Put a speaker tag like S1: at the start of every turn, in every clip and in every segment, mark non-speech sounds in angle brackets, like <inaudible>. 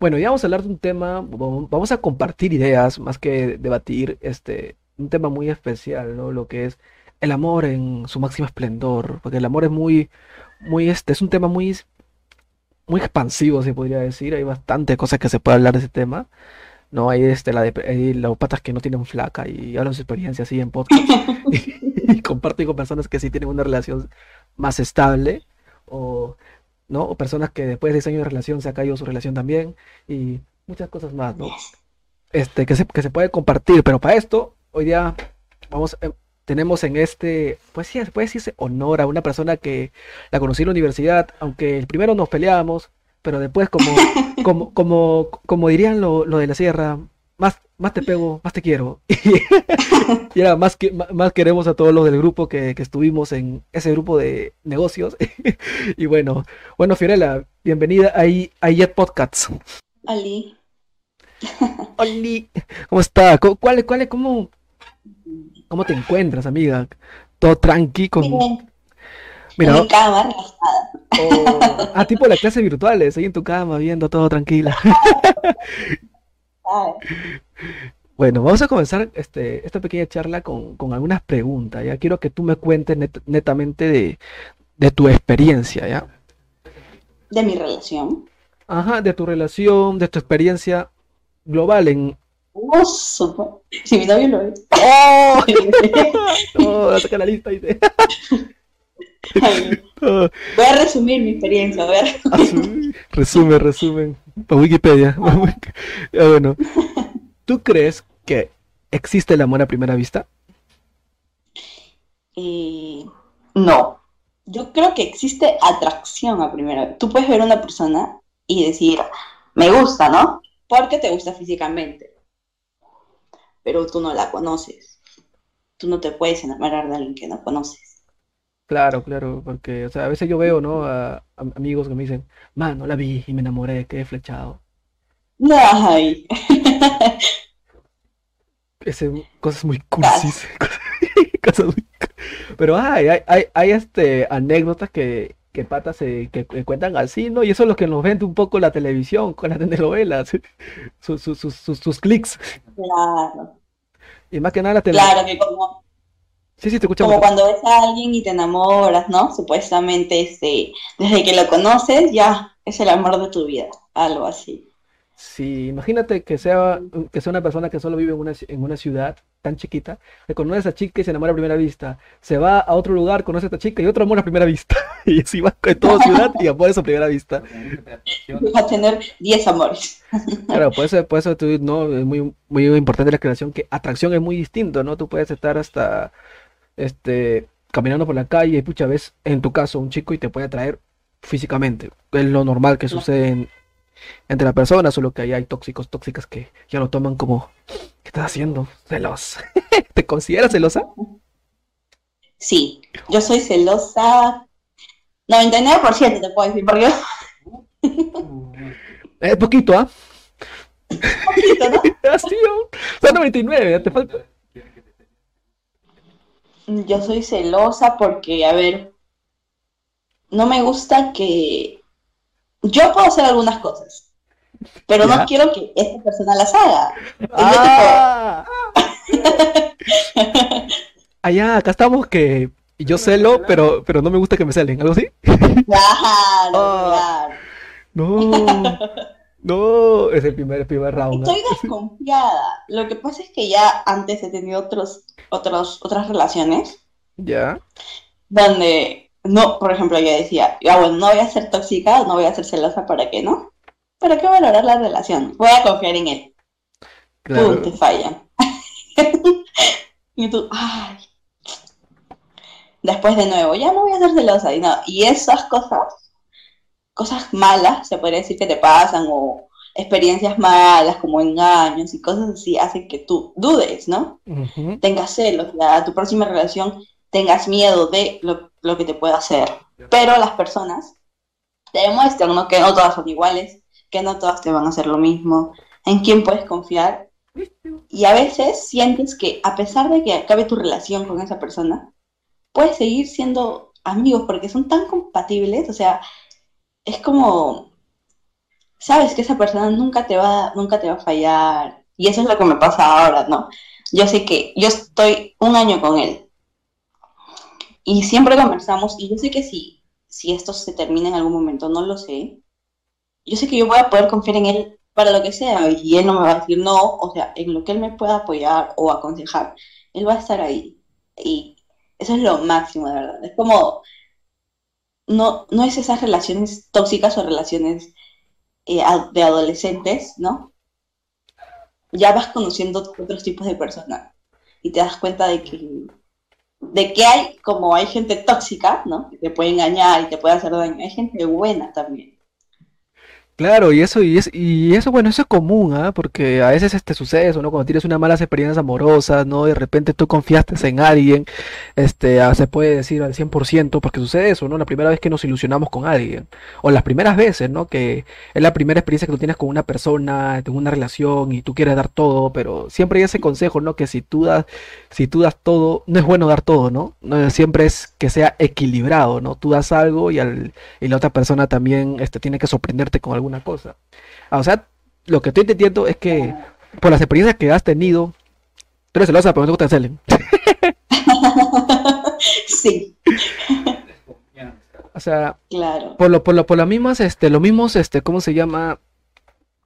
S1: Bueno, ya vamos a hablar de un tema, vamos a compartir ideas más que debatir, este, un tema muy especial, ¿no? Lo que es el amor en su máximo esplendor, porque el amor es muy, muy, este, es un tema muy, muy expansivo, se podría decir, hay bastantes cosas que se puede hablar de ese tema, ¿no? Hay, este, la de, hay las patas que no tienen flaca y hablan su experiencia así en podcast <laughs> y, comparto con personas que sí tienen una relación más estable o ¿no? O personas que después de 10 años de relación se ha caído su relación también y muchas cosas más, ¿no? Este, que se, que se puede compartir, pero para esto, hoy día vamos, eh, tenemos en este, pues sí, se puede decirse honor a una persona que la conocí en la universidad, aunque el primero nos peleábamos, pero después como, <laughs> como, como, como dirían lo, lo de la sierra, más, más te pego, más te quiero. <laughs> y era más que más queremos a todos los del grupo que, estuvimos en ese grupo de negocios. <laughs> y bueno, bueno, Fiorella, bienvenida a, a Jet Podcasts.
S2: Ali. <laughs>
S1: Oli. ¿Cómo está? ¿Cuál, cuál, cómo, ¿Cómo te encuentras, amiga? ¿Todo tranqui? Con...
S2: Mira, en mi cama,
S1: oh, ah, tipo las clases virtuales, ahí en tu cama, viendo todo tranquila. Bueno, vamos a comenzar este, esta pequeña charla con, algunas preguntas. Ya quiero que tú me cuentes netamente de, tu experiencia, ¿ya?
S2: De mi relación.
S1: Ajá, de tu relación, de tu experiencia global en.
S2: Oh, si mi novio lo ve. ¡Oh! <laughs> <laughs>
S1: oh la lista dice. <laughs>
S2: Voy a resumir mi experiencia, a ver.
S1: Resume, resumen. Para Wikipedia. <laughs> bueno, ¿tú crees que existe el amor a primera vista?
S2: Eh, no. Yo creo que existe atracción a primera vista. Tú puedes ver a una persona y decir, me gusta, ¿no? Porque te gusta físicamente. Pero tú no la conoces. Tú no te puedes enamorar de alguien que no conoces.
S1: Claro, claro, porque, o sea, a veces yo veo, ¿no? A, amigos que me dicen, mano, la vi y me enamoré, quedé flechado.
S2: Ay. <laughs>
S1: Ese, cosas muy cursis. <laughs> <laughs> cosas muy... Pero hay, hay, hay, este, anécdotas que, que patas se, que, cuentan así, ¿no? Y eso es lo que nos vende un poco la televisión con las telenovelas, sus, sus, sus, sus, clics.
S2: Claro.
S1: Y más que nada la televisión.
S2: Claro, que como
S1: Sí, sí, te escucho.
S2: Como cuando ves a alguien y te enamoras, ¿no? Supuestamente, este, desde que lo conoces, ya es el amor de tu vida, algo así.
S1: Sí, imagínate que sea, que sea una persona que solo vive en una, en una ciudad tan chiquita, que conoce a esa chica y se enamora a primera vista, se va a otro lugar, conoce a esta chica y otro amor a primera vista, <laughs> y así va en toda ciudad y amores a primera vista.
S2: Va a tener 10 amores.
S1: Claro, por eso, por eso no, es muy, muy importante la creación, que atracción es muy distinto, ¿no? Tú puedes estar hasta este, caminando por la calle y pucha, ves en tu caso un chico y te puede atraer físicamente. Es lo normal que sucede entre las personas, solo que ahí hay tóxicos, tóxicas que ya lo toman como, ¿qué estás haciendo? Celosa. <laughs> ¿Te consideras celosa?
S2: Sí, yo soy celosa 99% te puedo decir, porque... <laughs>
S1: Es poquito, ¿ah? <laughs> Poquito, ¿no? Así, son 99, te falta
S2: yo soy celosa porque, a ver, no me gusta que yo puedo hacer algunas cosas, pero no quiero que esta persona las haga.
S1: Ah. Allá, <laughs> acá estamos que yo celo, pero, pero no me gusta que me celen, ¿algo así?
S2: Claro, ah.
S1: No. <laughs> No, es el primer, primer round.
S2: Estoy desconfiada. Lo que pasa es que ya antes he tenido otros, otros, otras relaciones. <laughs>
S1: Ya.
S2: Donde, no, por ejemplo, yo decía, ya bueno, no voy a ser tóxica, no voy a ser celosa, ¿para qué no? ¿Para qué valorar la relación? Voy a confiar en él. Claro. te fallan. <laughs> y tú, ay. Después de nuevo, ya no voy a ser celosa. Y, no, y esas cosas cosas malas, se podría decir, que te pasan o experiencias malas como engaños y cosas así hacen que tú dudes, ¿no? Tengas celos, a tu próxima relación tengas miedo de lo, que te pueda hacer. Pero las personas te demuestran ¿no? que no todas son iguales, que no todas te van a hacer lo mismo, en quién puedes confiar. Y a veces sientes que a pesar de que acabe tu relación con esa persona, puedes seguir siendo amigos porque son tan compatibles, o sea, es como, sabes que esa persona nunca te va, nunca te va a fallar. Y eso es lo que me pasa ahora, ¿no? Yo sé que yo estoy un año con él. Y siempre conversamos, y yo sé que si, si esto se termina en algún momento, no lo sé. Yo sé que yo voy a poder confiar en él para lo que sea, y él no me va a decir no, o sea, en lo que él me pueda apoyar o aconsejar, él va a estar ahí. Y eso es lo máximo, de verdad. Es como, no, no es esas relaciones tóxicas o relaciones eh, de adolescentes, ¿no? Ya vas conociendo otros tipos de personas y te das cuenta de que, de que hay, como hay gente tóxica, ¿no? Que te puede engañar y te puede hacer daño, hay gente buena también.
S1: Claro, y eso, y, es, y eso, bueno, eso es común, ¿ah? Porque a veces este sucede eso, ¿no? Cuando tienes unas malas experiencias amorosas, ¿no? De repente tú confiaste en alguien, este, ah, se puede decir al 100%, porque sucede eso, ¿no? La primera vez que nos ilusionamos con alguien, o las primeras veces, ¿no? Que es la primera experiencia que tú tienes con una persona, en una relación, y tú quieres dar todo, pero siempre hay ese consejo, ¿no? Que si tú das, si tú das todo, no es bueno dar todo, ¿no? Siempre es que sea equilibrado, ¿no? Tú das algo y, al, y la otra persona también, este, tiene que sorprenderte con algo una cosa. Ah, o sea, lo que estoy entendiendo es que por las experiencias que has tenido, tú eres celosa, pero no te celen. <laughs>
S2: sí.
S1: O sea, claro. por lo, por lo, por las mismas, este, los mismos, este, ¿cómo se llama?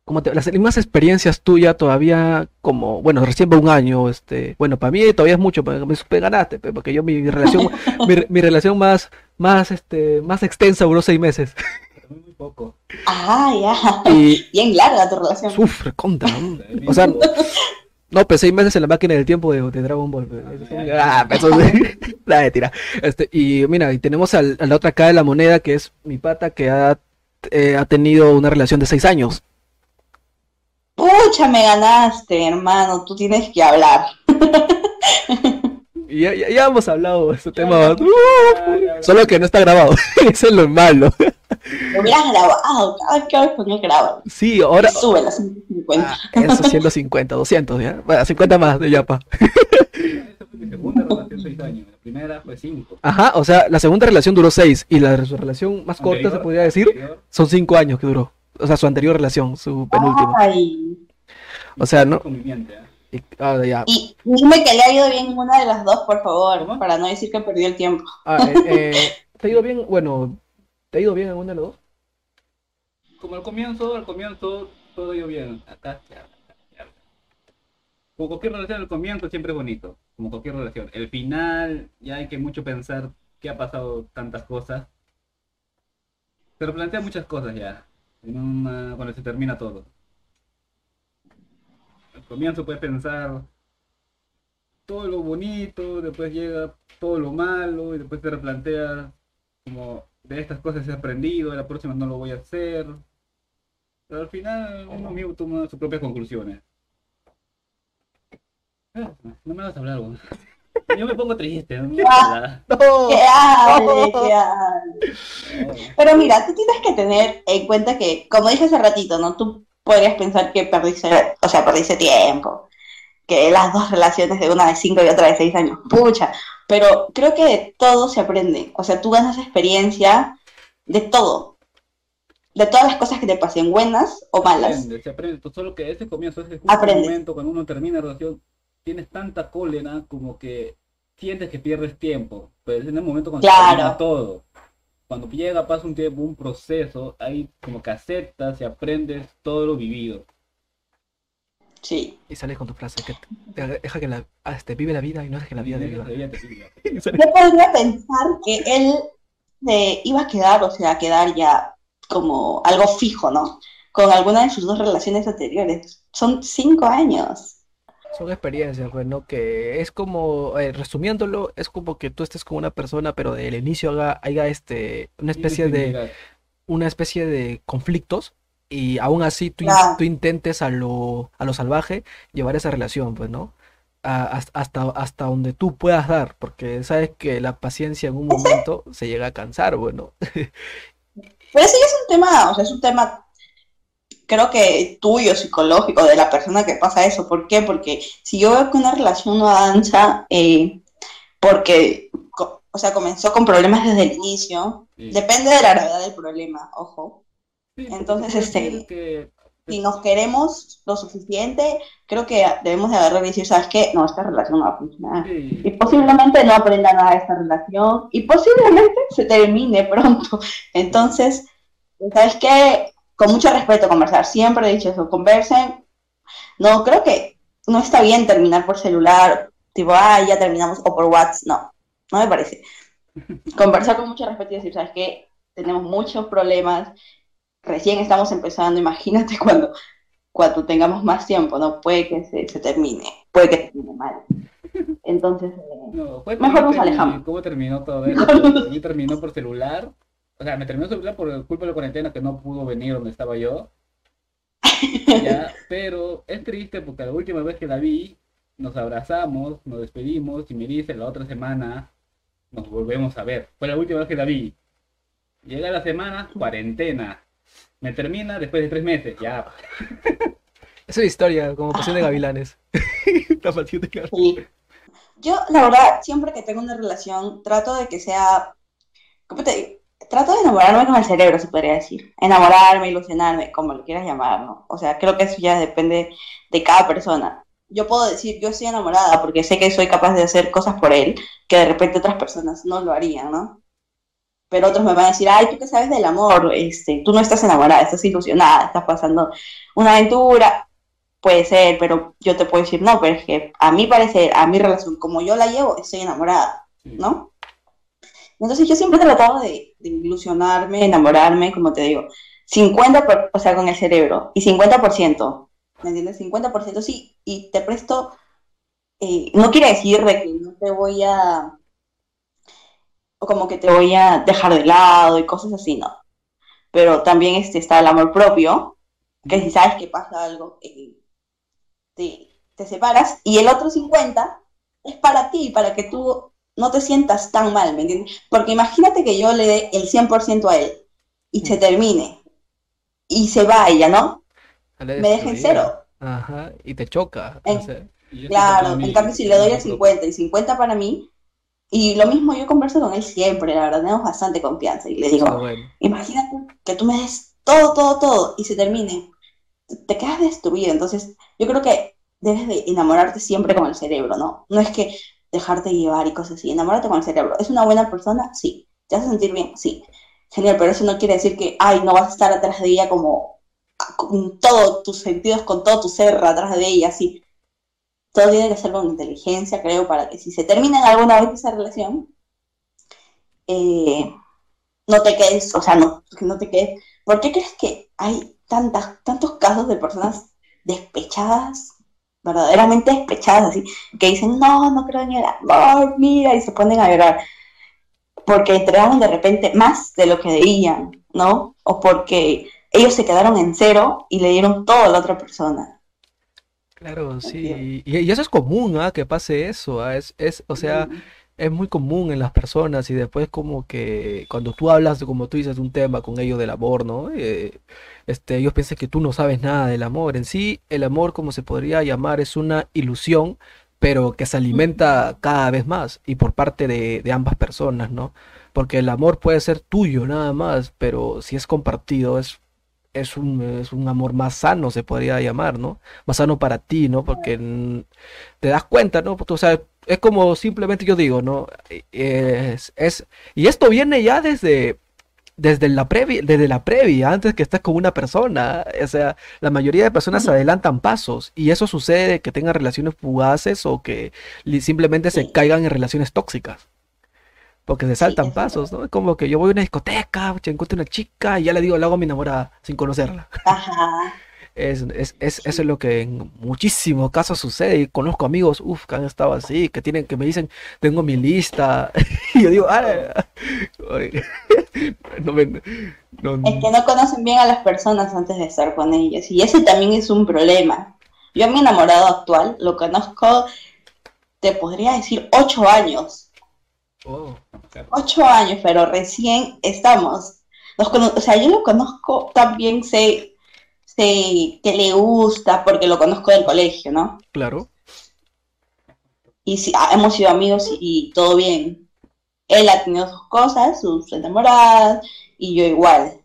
S1: Como las mismas experiencias tuyas todavía, como, bueno, recién va un año, este, bueno, para mí todavía es mucho, me, me ganaste, porque yo mi, relación, <laughs> mi, mi, relación más, más, este, más extensa duró seis meses
S2: poco. Ah, ya. Y, <laughs> Bien larga tu relación.
S1: Sufre, contra. o sea, no, pues seis meses en la máquina del tiempo de, Dragon Ball. ah, eso de <laughs> tira. Este, y mira, y tenemos a la otra cara de la moneda, que es mi pata, que ha, eh, ha tenido una relación de seis años.
S2: Pucha, me ganaste, hermano. Tú tienes que hablar. <laughs>
S1: ya, ya, ya, hemos hablado de este tema. <laughs> solo que no está grabado. <laughs> Eso es lo malo.
S2: Lo hubieras grabado, cada vez que graba.
S1: Sí, ahora.
S2: Y sube las 150.
S1: Ah, eso 150, 200, ¿ya? Bueno, 50 más de Yapa.
S3: segunda relación 6 años, <laughs> la primera fue 5.
S1: Ajá, o sea, la segunda relación duró 6 y la relación más corta, se podría decir, son 5 años que duró. O sea, su anterior relación, su penúltima. Ay. O sea, ¿no?
S2: Y, ah, ya. y dime que le ha ido bien en una de las dos, por favor, para no decir que perdió el tiempo.
S1: Ah, eh, eh, ¿Te ha ido bien? Bueno, ¿Te ha ido bien en uno de los dos?
S3: Como al comienzo, al comienzo todo ido bien. Acá, ya, Como cualquier relación, al comienzo siempre es bonito. Como cualquier relación. El final, ya hay que mucho pensar qué ha pasado tantas cosas. Se replantea muchas cosas ya. cuando se termina todo. Al comienzo puedes pensar todo lo bonito, después llega todo lo malo y después te replanteas como de estas cosas he aprendido, la próxima no lo voy a hacer. Pero al final uno mismo toma sus propias conclusiones. Ah, no me vas a hablar. <laughs> Yo me pongo triste. ¿no?
S2: Pero mira, tú tienes que tener en cuenta que, como dije hace ratito, ¿no? Tú podrías pensar que perdiste, o sea, perdiste tiempo, que las dos relaciones de una de cinco y otra de seis años, pucha, pero creo que de todo se aprende. O sea, tú ganas experiencia de todo. De todas las cosas que te pasen, buenas o malas.
S3: Se aprende, se aprende. Solo que ese comienzo, ese momento cuando uno termina la relación, tienes tanta cólera como que sientes que pierdes tiempo. Pero es en el momento cuando se termina todo. Cuando llega, pasa un tiempo, un proceso, ahí como que aceptas y aprendes todo lo vivido.
S2: Sí.
S1: Y sales con tu frase, que deja que la, este, vive la vida y no deja que la vida te <laughs> viva.
S2: Yo podría pensar que él se iba a quedar, o sea, a quedar ya como algo fijo, ¿no? Con alguna de sus dos relaciones anteriores. Son cinco años.
S1: Son experiencias, bueno, pues, que es como, eh, resumiéndolo, es como que tú estés con una persona, pero del inicio haga, haya este, una especie de, una especie de conflictos y aún así tú, tú intentes a lo, a lo salvaje llevar esa relación, pues, ¿no? hasta, hasta donde tú puedas dar, porque sabes que la paciencia en un momento se llega a cansar, bueno. <laughs>
S2: Pero ese es un tema, o sea, es un tema, creo que tuyo, psicológico, de la persona que pasa eso. ¿Por qué? Porque si yo veo que una relación no avanza, eh, porque, o sea, comenzó con problemas desde el inicio, depende de la gravedad del problema, ojo
S3: Sí,
S2: Entonces, este,
S3: que
S2: si nos queremos lo suficiente, creo que debemos de agarrar y decir, ¿sabes qué? No, esta relación no va a funcionar. Y
S3: sí,
S2: posiblemente no aprenda nada de esta relación y posiblemente se termine pronto. Entonces, ¿sabes qué? Con mucho respeto conversar. Siempre he dicho eso, conversen. No, creo que no está bien terminar por celular, tipo, ah, ya terminamos, o por WhatsApp. No, no me parece. <laughs> Conversar con mucho respeto y decir, ¿sabes qué? Tenemos muchos problemas, recién estamos empezando, imagínate cuando, cuando tengamos más tiempo, ¿no? Puede que se, se termine, puede que termine mal. <laughs> Entonces, eh,
S3: no,
S2: Mejor nos alejamos.
S3: ¿Cómo terminó todo <laughs> mí terminó por celular. O sea, me terminó celular por culpa de la cuarentena que no pudo venir donde estaba yo. <laughs> Ya, pero es triste porque la última vez que la vi, nos abrazamos, nos despedimos y me dice la otra semana nos volvemos a ver. Fue la última vez que la vi. Llega la semana, cuarentena. Me termina después de tres meses, ya. <laughs>
S1: Es una historia, como Pasión de Gavilanes. <laughs> La pasión de Gavilanes.
S2: Sí. Yo, la verdad, siempre que tengo una relación, trato de que sea, ¿cómo te digo? Trato de enamorarme con el cerebro, se podría decir. Enamorarme, ilusionarme, como lo quieras llamar, ¿no? O sea, creo que eso ya depende de cada persona. Yo puedo decir, yo estoy enamorada porque sé que soy capaz de hacer cosas por él que de repente otras personas no lo harían, ¿no? Pero otros me van a decir, ay, ¿tú qué sabes del amor? Este, tú no estás enamorada, estás ilusionada, estás pasando una aventura. Puede ser, pero yo te puedo decir, no, pero es que a mi parecer, a mi relación, como yo la llevo, estoy enamorada. ¿no? Entonces yo siempre he tratado de, ilusionarme, enamorarme, como te digo, 50%, por- o sea, con el cerebro, y 50%, ¿me entiendes? 50% sí, y te presto, eh, no quiere decir de que no te voy a, o como que te voy a dejar de lado y cosas así, no. Pero también este, está el amor propio, que si sabes que pasa algo, eh, te, te separas, y el otro 50 es para ti, para que tú no te sientas tan mal, ¿me entiendes? Porque imagínate que yo le dé el 100% a él y se termine y se vaya, ¿no?
S1: Sale
S2: Me deja en cero.
S1: Ajá, y te choca.
S3: Y
S2: Claro, en cambio si le doy el
S3: amor propio.
S2: 50 y 50 para mí, y lo mismo yo converso con él siempre, la verdad, tenemos bastante confianza y le digo,
S1: bueno.
S2: imagínate que tú me des todo, todo, todo y se termine, te- te quedas destruido, entonces yo creo que debes de enamorarte siempre con el cerebro, ¿no? No es que dejarte llevar y cosas así, enamórate con el cerebro. ¿Es una buena persona? Sí. ¿Te hace sentir bien? Sí. Genial, pero eso no quiere decir que, ay, no vas a estar atrás de ella como ah, con todos tus sentidos, con todo tu ser atrás de ella, así. Todo tiene que ser con inteligencia, creo, para que si se termina alguna vez esa relación, eh, no te quedes, o sea, no, que no te quedes. ¿Por qué crees que hay tantas, tantos casos de personas despechadas, verdaderamente despechadas, así, que dicen, no, no creo en el amor, mira, y se ponen a llorar? Porque entregaron de repente más de lo que debían, ¿no? O porque ellos se quedaron en cero y le dieron todo a la otra persona.
S1: Claro, sí. Y, y eso es común, ¿ah? Que pase eso, ¿ah? Es, es, o sea, es muy común en las personas y después como que cuando tú hablas, como tú dices, un tema con ellos del amor, ¿no? Eh, este, ellos piensan que tú no sabes nada del amor. En sí, el amor, como se podría llamar, es una ilusión, pero que se alimenta cada vez más y por parte de, ambas personas, ¿no? Porque el amor puede ser tuyo nada más, pero si es compartido, es, es un, es un amor más sano, se podría llamar, ¿no? Más sano para ti, ¿no? Porque mm, te das cuenta, ¿no? O sea, es como simplemente yo digo, ¿no? Es, es, y esto viene ya desde, desde la previa, desde la previa, antes que estés con una persona. O sea, la mayoría de personas adelantan pasos y eso sucede que tengan relaciones fugaces o que simplemente se caigan en relaciones tóxicas. Porque se saltan pasos, ¿no? Es como que yo voy a una discoteca, encuentro una chica y ya le digo, le hago a mi enamorada sin conocerla.
S2: Ajá.
S1: Es, es, es- eso es lo que en muchísimos casos sucede y conozco amigos, uff, que han estado así, que tienen, que me dicen, tengo mi lista, <laughs> y yo digo, ah, <laughs> no me, no,
S2: Es que no conocen bien a las personas antes de estar con ellas. Y ese también es un problema. Yo a mi enamorado actual lo conozco, te podría decir, ocho años.
S1: oh,
S2: Ocho años, pero recién estamos. Nos o sea, yo lo conozco también, sé, sé que le gusta porque lo conozco del colegio, ¿no?
S1: claro,
S2: Y sí, ah, hemos sido amigos y, y todo bien. Él ha tenido sus cosas, sus enamoradas, y yo igual.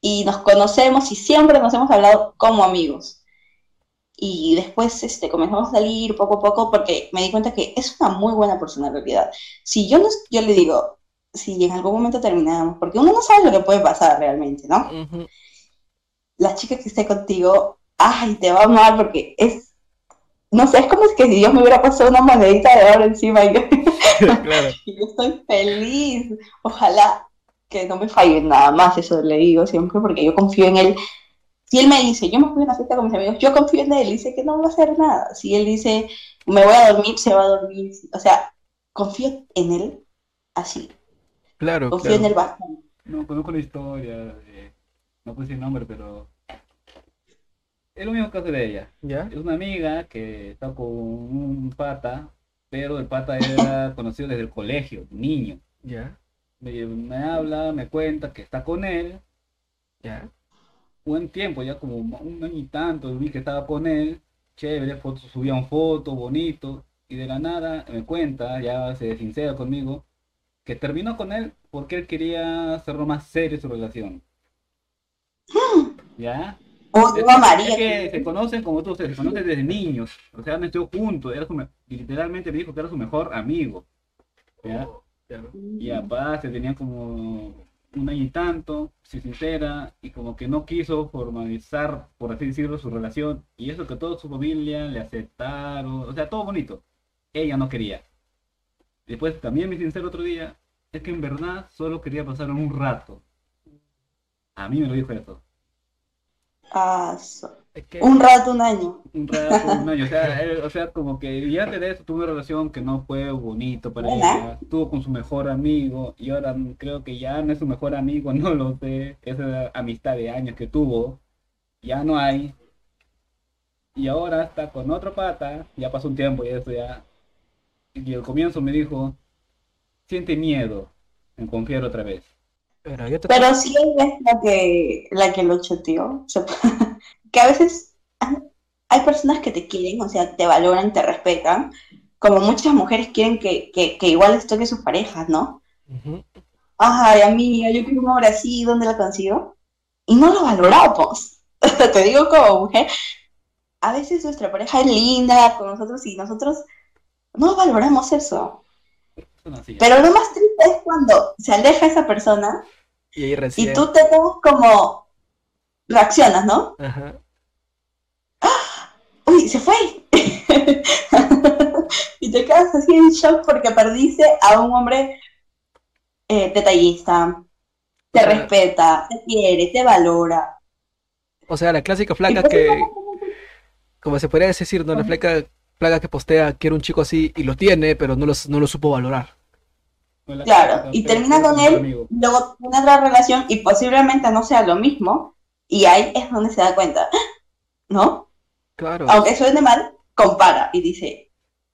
S2: y nos conocemos y siempre nos hemos hablado como amigos. Y después este, comenzamos a salir poco a poco porque me di cuenta que es una muy buena persona en realidad. Si yo, no, yo le digo, si en algún momento terminamos, porque uno no sabe lo que puede pasar realmente, ¿no?
S1: Ujú.
S2: La chica que esté contigo, ay, te va a amar porque es, no sé, es como si que si Dios me hubiera puesto una monedita de oro encima y yo, <laughs>
S1: Claro.
S2: y yo estoy feliz. Ojalá que no me falle nada más, eso le digo siempre, porque yo confío en él. Si él me dice, yo me fui a una fiesta con mis amigos, yo confío en él, y sé que no va a hacer nada. Si él dice, me voy a dormir, se va a dormir. O sea, confío en él así.
S1: Claro,
S2: Confío en él bastante.
S3: No conozco la historia, de- no puse el nombre, pero es lo mismo caso de ella.
S1: ¿Ya?
S3: Es una amiga que está con un pata, pero el pata era <coughs> conocido desde el colegio, niño.
S1: ¿Ya?
S3: Me, me habla, me cuenta que está con él,
S1: ¿Ya?
S3: buen tiempo, ya como un año y tanto, vi que estaba con él, chévere, fotos, subían fotos, bonito, y de la nada me cuenta, ya se sincera conmigo, que terminó con él porque él quería hacerlo más serio su relación. <gasps> ¿Ya?
S2: O
S3: Es
S2: yo
S3: que,
S2: amaría.
S3: es que se conocen como tú, se conocen desde niños, o sea, han estado juntos, era su me- y literalmente me dijo que era su mejor amigo. ¿Ya?
S1: Claro.
S3: Y aparte tenían como un año y tanto, se sincera, y como que no quiso formalizar, por así decirlo, su relación. Y eso que toda su familia le aceptaron, o sea, todo bonito. Ella no quería. Después también me sincero otro día, es que en verdad solo quería pasar un rato. A mí me lo dijo eso.
S2: Ah, so-
S1: Es que,
S2: un rato, un año.
S3: Un rato, un <laughs> año, o sea, él- o sea, como que ya antes de eso tuvo una relación que no fue bonito para ella, estuvo con su mejor amigo y ahora creo que ya no es su mejor amigo, <laughs> no lo sé, esa amistad de años que tuvo, ya no hay, y ahora está con otro pata, ya pasó un tiempo y eso ya, y al comienzo me dijo, siente miedo en confiar otra vez.
S1: Pero yo te
S2: Pero sí ella es la que, la que lo choteó. O sea, <laughs> que a veces hay personas que te quieren, o sea, te valoran, te respetan, como muchas mujeres quieren que, que, que igual les toque sus parejas, ¿no?
S1: Ujú.
S2: Ay, amiga, yo quiero un hombre así, ¿dónde la consigo? Y no lo valoramos. <laughs> Te digo como mujer, a veces nuestra pareja es linda con nosotros y nosotros no valoramos eso.
S3: Son así.
S2: Pero lo más triste es cuando se aleja esa persona
S1: Y
S2: tú te quedas como reaccionas, ¿no?
S1: Ajá.
S2: Uy, se fue. <laughs> y te quedas así en shock porque perdiste a un hombre eh, detallista, te
S1: O sea-
S2: respeta, te quiere, te valora.
S1: O sea, la clásica flaca
S2: pues,
S1: que, como se podría decir, ¿no? La flaca, flaca que postea quiere un chico así y lo tiene, pero no lo, no lo supo valorar.
S3: La-
S2: Claro, y termina con él,
S3: amigo.
S2: luego tiene otra relación y posiblemente no sea lo mismo, y ahí es donde se da cuenta, ¿no?
S1: Claro.
S2: Aunque suene mal, compara y dice,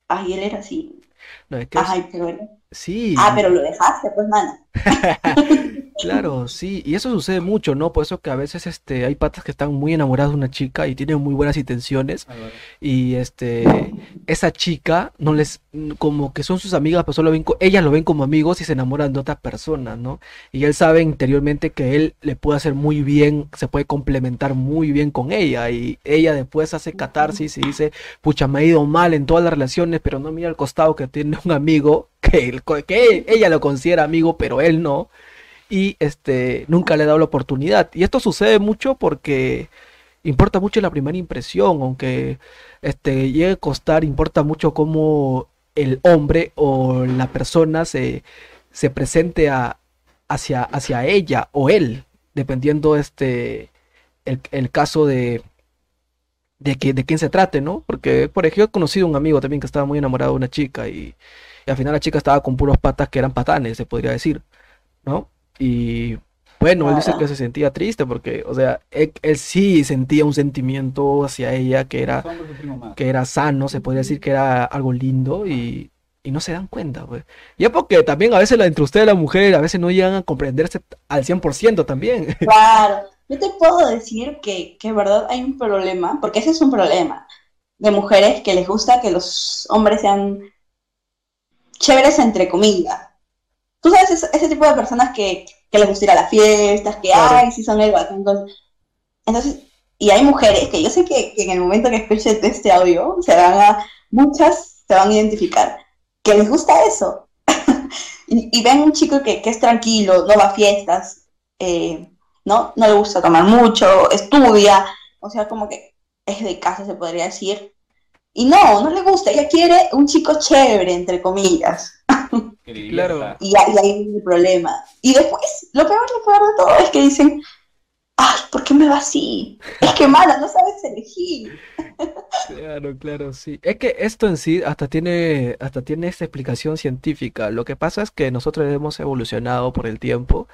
S2: ay, él era así,
S1: No, es que es-
S2: ay, pero él-
S1: sí.
S2: ah, pero lo dejaste, pues, mana. <laughs>
S1: Claro, sí, y eso sucede mucho, ¿no? Por eso que a veces este, hay patas que están muy enamorados de una chica y tienen muy buenas intenciones y este, esa chica no les, como que son sus amigas, pero solo ven, ellas lo ven como amigos y se enamoran de otra persona, ¿no? Y él sabe interiormente que él le puede hacer muy bien, se puede complementar muy bien con ella y ella después hace catarsis y dice, pucha, me ha ido mal en todas las relaciones, pero no mira al costado que tiene un amigo que, él- que ella lo considera amigo, pero él no y este nunca le ha dado la oportunidad. Y esto sucede mucho porque importa mucho la primera impresión, aunque este llegue a costar, importa mucho cómo el hombre o la persona se, se presente a, hacia, hacia ella o él, dependiendo este el, el caso de de que de quién se trate, ¿no? Porque por ejemplo he conocido un amigo también que estaba muy enamorado de una chica y, y al final la chica estaba con puros patas que eran patanes, se podría decir, ¿no? Y bueno, él dice que se sentía triste porque, o sea, él, él sí sentía un sentimiento hacia ella que era, que era sano, se podría decir que era algo lindo y, y no se dan cuenta, pues. Ya porque también a veces la entre usted y la mujer a veces no llegan a comprenderse al 100% también. <laughs>
S2: Claro, yo te puedo decir que, que verdad hay un problema, porque ese es un problema de mujeres que les gusta que los hombres sean chéveres entre comillas. Tú sabes, ese, ese tipo de personas que que les gusta ir a las fiestas, que,
S1: Claro.
S2: ay, sí son el bacán. Entonces, y hay mujeres que yo sé que, que en el momento que escuchen este audio, se van a, muchas se van a identificar, que les gusta eso. <laughs> y, y ven un chico que, que es tranquilo, no va a fiestas, eh, ¿no? No le gusta tomar mucho, estudia, o sea, como que es de casa, se podría decir. Y no, no le gusta, ella quiere un chico chévere, entre comillas. <laughs>
S1: Claro.
S2: Y ahí y ahí viene el problema. Y después, lo peor, lo peor de todo es que dicen, ay, ¿por qué me va así? Es que mala, no sabes elegir. <laughs>
S1: Claro, claro, sí. Es que esto en sí hasta tiene, hasta tiene esta explicación científica. Lo que pasa es que nosotros hemos evolucionado por el tiempo,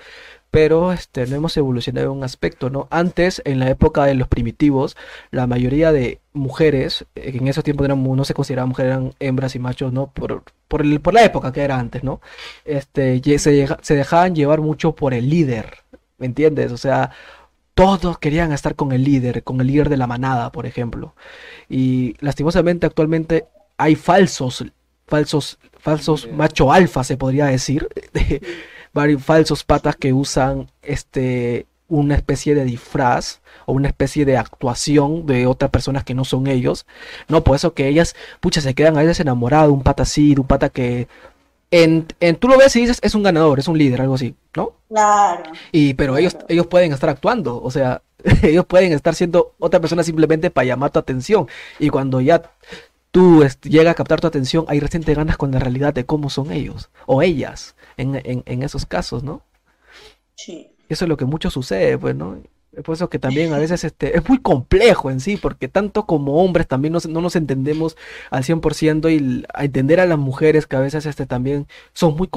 S1: pero este, no hemos evolucionado en un aspecto, ¿no? Antes, en la época de los primitivos, la mayoría de mujeres, eh, en esos tiempos eran, no se consideraban mujeres, eran hembras y machos, ¿no? Por, por el, por la época que era antes, ¿no? Este, se, se dejaban llevar mucho por el líder, ¿me entiendes? O sea, todos querían estar con el líder, con el líder de la manada, por ejemplo. Y lastimosamente actualmente hay falsos, falsos, falsos macho alfa, se podría decir, <laughs> varios falsos patas que usan este una especie de disfraz o una especie de actuación de otras personas que no son ellos. No, por eso que ellas, pucha, se quedan a veces enamoradas de un pata así, de un pata que en, en tú lo ves y dices es un ganador, es un líder, algo así, ¿no?
S2: Claro.
S1: Y, pero ellos, ellos pueden estar actuando, o sea, <laughs> ellos pueden estar siendo otra persona simplemente para llamar tu atención. Y cuando ya tú este, llega a captar tu atención, ahí recién te ganas con la realidad de cómo son ellos o ellas en, en, en esos casos, ¿no?
S2: Sí.
S1: Eso es lo que mucho sucede, pues, ¿no? Es por eso que también a veces este, es muy complejo en sí, porque tanto como hombres también nos- no nos entendemos al 100% y a entender a las mujeres que a veces este, también son muy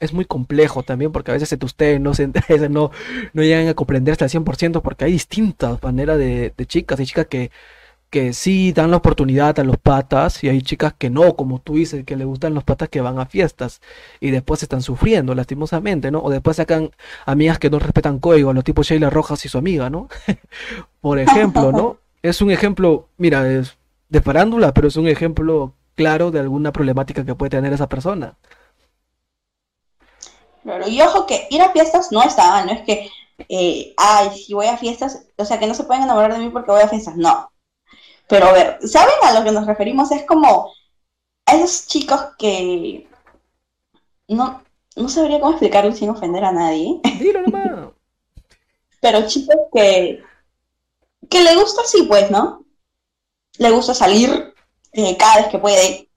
S1: es muy complejo también, porque a veces este, ustedes no, se, <laughs> no, no llegan a comprenderse al 100% porque hay distintas maneras de, de chicas. Hay chicas que, que sí dan la oportunidad a los patas y hay chicas que no, como tú dices, que le gustan los patas que van a fiestas y después están sufriendo lastimosamente, ¿no? O después sacan amigas que no respetan código, los tipos Sheila Rojas y su amiga, ¿no? <laughs> Por ejemplo, ¿no? Es un ejemplo, mira, es de farándula, pero es un ejemplo claro de alguna problemática que puede tener esa persona.
S2: Claro, y ojo que ir a fiestas no está no es que, eh, ay, si voy a fiestas, o sea, que no se pueden enamorar de mí porque voy a fiestas, no. Pero a ver, ¿saben a lo que nos referimos? Es como a esos chicos que no, no sabría cómo explicarlo sin ofender a nadie, <laughs>
S1: Dilo nomás.
S2: pero chicos que, que le gusta así, pues, ¿no? Le gusta salir eh, cada vez que puede,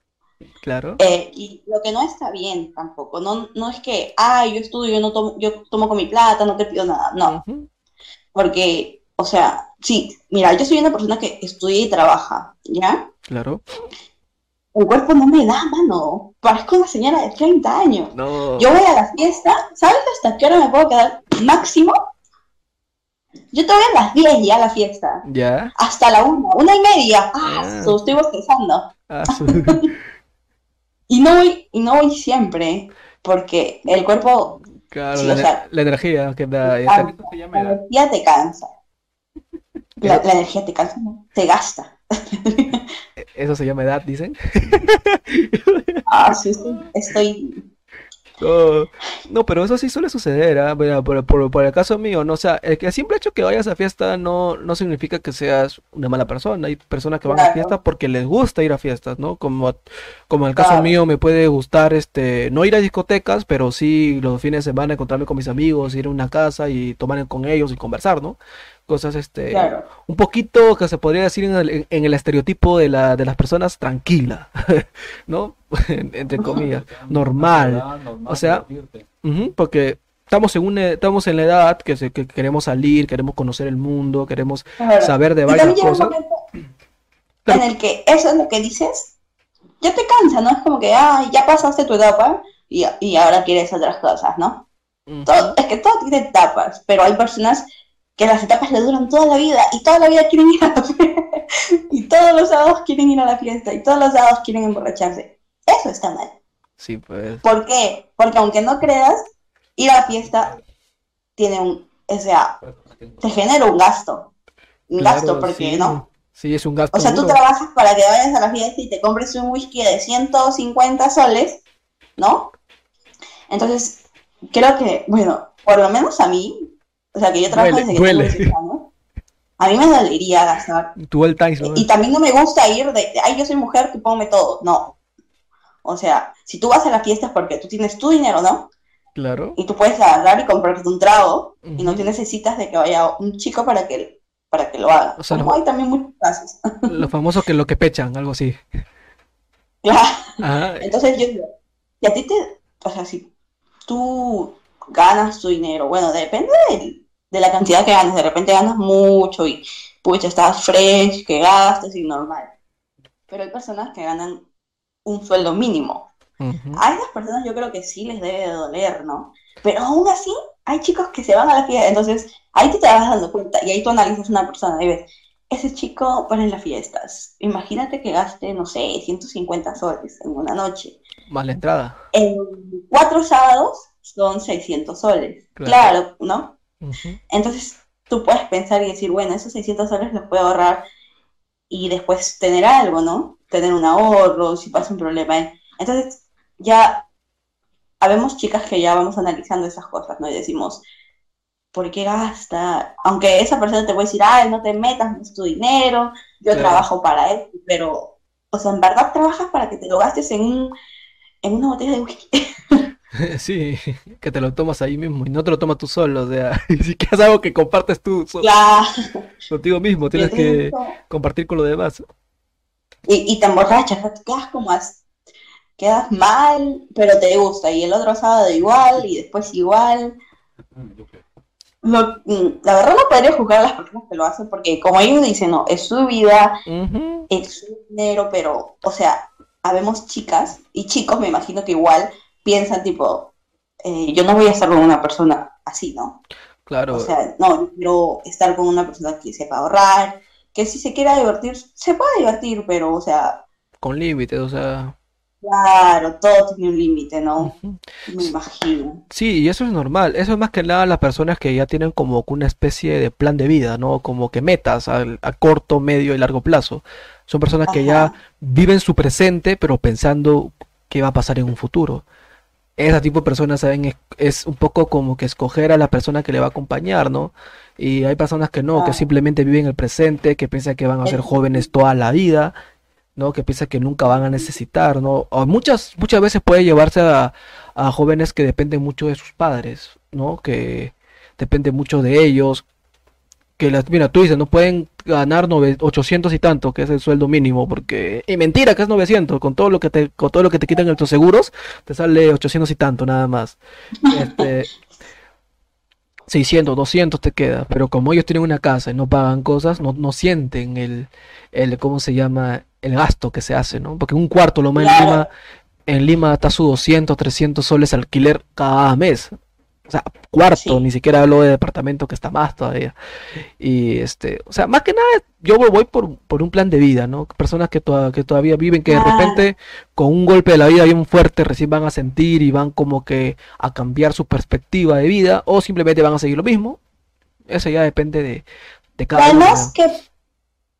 S1: Claro.
S2: Eh, y lo que no está bien tampoco, no, no es que, ay, yo estudio, yo no tomo, yo tomo con mi plata, no te pido nada, no, porque, o sea, sí, mira, yo soy una persona que estudia y trabaja, ¿ya?
S1: Claro.
S2: El cuerpo no me da, mano, parezco una señora de 30 años.
S1: No.
S2: Yo voy a la fiesta, ¿sabes hasta qué hora me puedo quedar máximo? Yo te voy a las 10 ya a la fiesta,
S1: Ya.
S2: hasta la 1, una y media, ah,
S1: Ah.
S2: estoy bostezando.
S1: Ah, <laughs>
S2: Y no voy, y no voy siempre, porque el cuerpo
S1: Claro,
S2: Sí,
S1: la,
S2: o sea,
S1: la energía que da.
S3: llama
S2: La
S3: edad.
S2: energía te cansa. La, la energía te cansa, te gasta. <laughs>
S1: Eso se llama edad, dicen. <laughs>
S2: Ah, sí, sí, estoy.
S1: No, no, pero eso sí suele suceder. Mira, por, por- por el caso mío, no, o sea, el que simple hecho que vayas a fiesta no, no significa que seas una mala persona. Hay personas que van a fiestas porque les gusta ir a fiestas, ¿no? Como, como en el caso
S2: Claro.
S1: mío me puede gustar, este, no ir a discotecas, pero sí los fines de semana encontrarme con mis amigos, ir a una casa y tomar con ellos y conversar, ¿no? Cosas, este,
S2: Claro.
S1: un poquito que se podría decir en el, en- el estereotipo de la, de las personas tranquila, <laughs> ¿no? <laughs> Entre comillas. <laughs> normal.
S3: normal,
S1: O sea,
S3: divertirte.
S1: Ujú, porque estamos en una, estamos en la edad que, se- que queremos salir, queremos conocer el mundo, queremos
S2: Claro.
S1: saber de varias
S2: también llega un
S1: cosas.
S2: momento
S1: Claro. <clears throat>
S2: en el que eso es lo que dices, ya te cansa, ¿no? Es como que, ay, ya pasaste tu etapa y, y ahora quieres otras cosas, ¿no?
S1: Ujú,
S2: Todo, es que todo tiene etapas, pero hay personas que las etapas le duran toda la vida y toda la vida quieren ir a la fiesta. <laughs> Y todos los sábados quieren ir a la fiesta y todos los sábados quieren emborracharse. Eso está mal.
S1: Sí, pues.
S2: ¿Por qué? Porque aunque no creas, ir a la fiesta tiene un, o sea, te genera un gasto. Un
S1: Claro,
S2: gasto, porque
S1: sí.
S2: no.
S1: Sí, es un gasto
S2: O sea, tú
S1: duro.
S2: trabajas para que vayas a la fiesta y te compres un whisky de 150 soles, ¿no? Entonces, creo que, bueno, por lo menos a mí, o sea, que yo trabajo
S1: Duele,
S2: desde que
S1: duele.
S2: tengo 18 años, a mí me dolería gastar.
S1: Tú el.
S2: Y también no me gusta ir de, ay, yo soy mujer, que ponme todo. No. O sea, si tú vas a la fiesta es porque tú tienes tu dinero, ¿no?
S1: Claro.
S2: Y tú puedes agarrar y comprarte un trago y no te necesitas de que vaya un chico para que, para que lo haga.
S1: O sea,
S2: Como
S1: no-
S2: hay también muchos casos.
S1: Los famosos que lo que pechan, algo así. <laughs>
S2: Claro. Entonces yo digo, si a ti te, o sea, si tú ganas tu dinero, bueno, depende del- de la cantidad que ganes, de repente ganas mucho y pucha, estás fresh, que gastas y normal. Pero hay personas que ganan un sueldo mínimo.
S1: Ujú.
S2: A esas personas yo creo que sí les debe de doler, ¿no? Pero aún así, hay chicos que se van a la fiesta, entonces ahí tú te vas dando cuenta y ahí tú analizas una persona y ves, ese chico para en las fiestas, imagínate que gaste, no sé, 150 soles en una noche.
S1: Más la entrada.
S2: En cuatro sábados son 600 soles,
S1: Claro.
S2: claro, ¿no? Entonces tú puedes pensar y decir, bueno, esos 600 soles los puedo ahorrar y después tener algo, ¿no? Tener un ahorro si pasa un problema. Entonces ya habemos chicas que ya vamos analizando esas cosas, ¿no? Y decimos, ¿por qué gasta? Aunque esa persona te puede decir, ay, no te metas, no es tu dinero, yo
S1: Claro.
S2: trabajo para eso, pero, o sea, en verdad trabajas para que te lo gastes en, un- en una botella de whisky. <laughs> <laughs>
S1: Sí, que te lo tomas ahí mismo y no te lo tomas tú solo, o sea, <laughs> si que es algo que compartes tú so-
S2: Claro.
S1: contigo mismo, tienes que compartir con los demás.
S2: Y, y te emborrachas, quedas como as- quedas mal, pero te gusta. Y el otro sábado igual, y después igual. Lo- mm, la verdad no podría juzgar a las personas que lo hacen, porque como ellos dicen, no, es su vida, es su dinero, pero, o sea, habemos chicas y chicos, me imagino que igual piensan tipo, eh, yo no voy a estar con una persona así, ¿no?
S1: Claro,
S2: O sea, no, quiero estar con una persona que sepa ahorrar, que si se quiera divertir, se puede divertir, pero, o sea,
S1: con límites, o sea,
S2: Claro, todo tiene un límite, ¿no? Me imagino.
S1: Sí, y eso es normal. Eso es más que nada las personas que ya tienen como una especie de plan de vida, ¿no? Como que metas al- a, corto, medio y largo plazo. Son personas que ya viven su presente, pero pensando qué va a pasar en un futuro. Ese tipo de personas, ¿saben? Es, es un poco como que escoger a la persona que le va a acompañar, ¿no? Y hay personas que no, que simplemente viven el presente, que piensan que van a ser jóvenes toda la vida, ¿no? Que piensan que nunca van a necesitar, ¿no? O muchas, muchas veces puede llevarse a, a jóvenes que dependen mucho de sus padres, ¿no? Que depende mucho de ellos, que las, mira, tú dices, no pueden ganar nove- 800 y tanto, que es el sueldo mínimo, porque, y mentira, que es 900, con todo lo que te, con todo lo que te quitan en tus seguros, te sale 800 y tanto, nada más. Este, <laughs> 600, 200 te queda, pero como ellos tienen una casa y no pagan cosas, no, no sienten el, el, ¿cómo se llama? El gasto que se hace, ¿no? Porque un cuarto lo más en. Lima, en Lima está su 200, 300 soles alquiler cada mes. O sea, cuarto,
S2: Sí.
S1: ni siquiera hablo de departamento que está más todavía. Y este, o sea, más que nada, yo voy por, por un plan de vida, ¿no? Personas que, toda- que todavía viven, que de repente con un golpe de la vida bien fuerte recién van a sentir y van como que a cambiar su perspectiva de vida, o simplemente van a seguir lo mismo. Eso ya depende de, de cada uno.
S2: Además que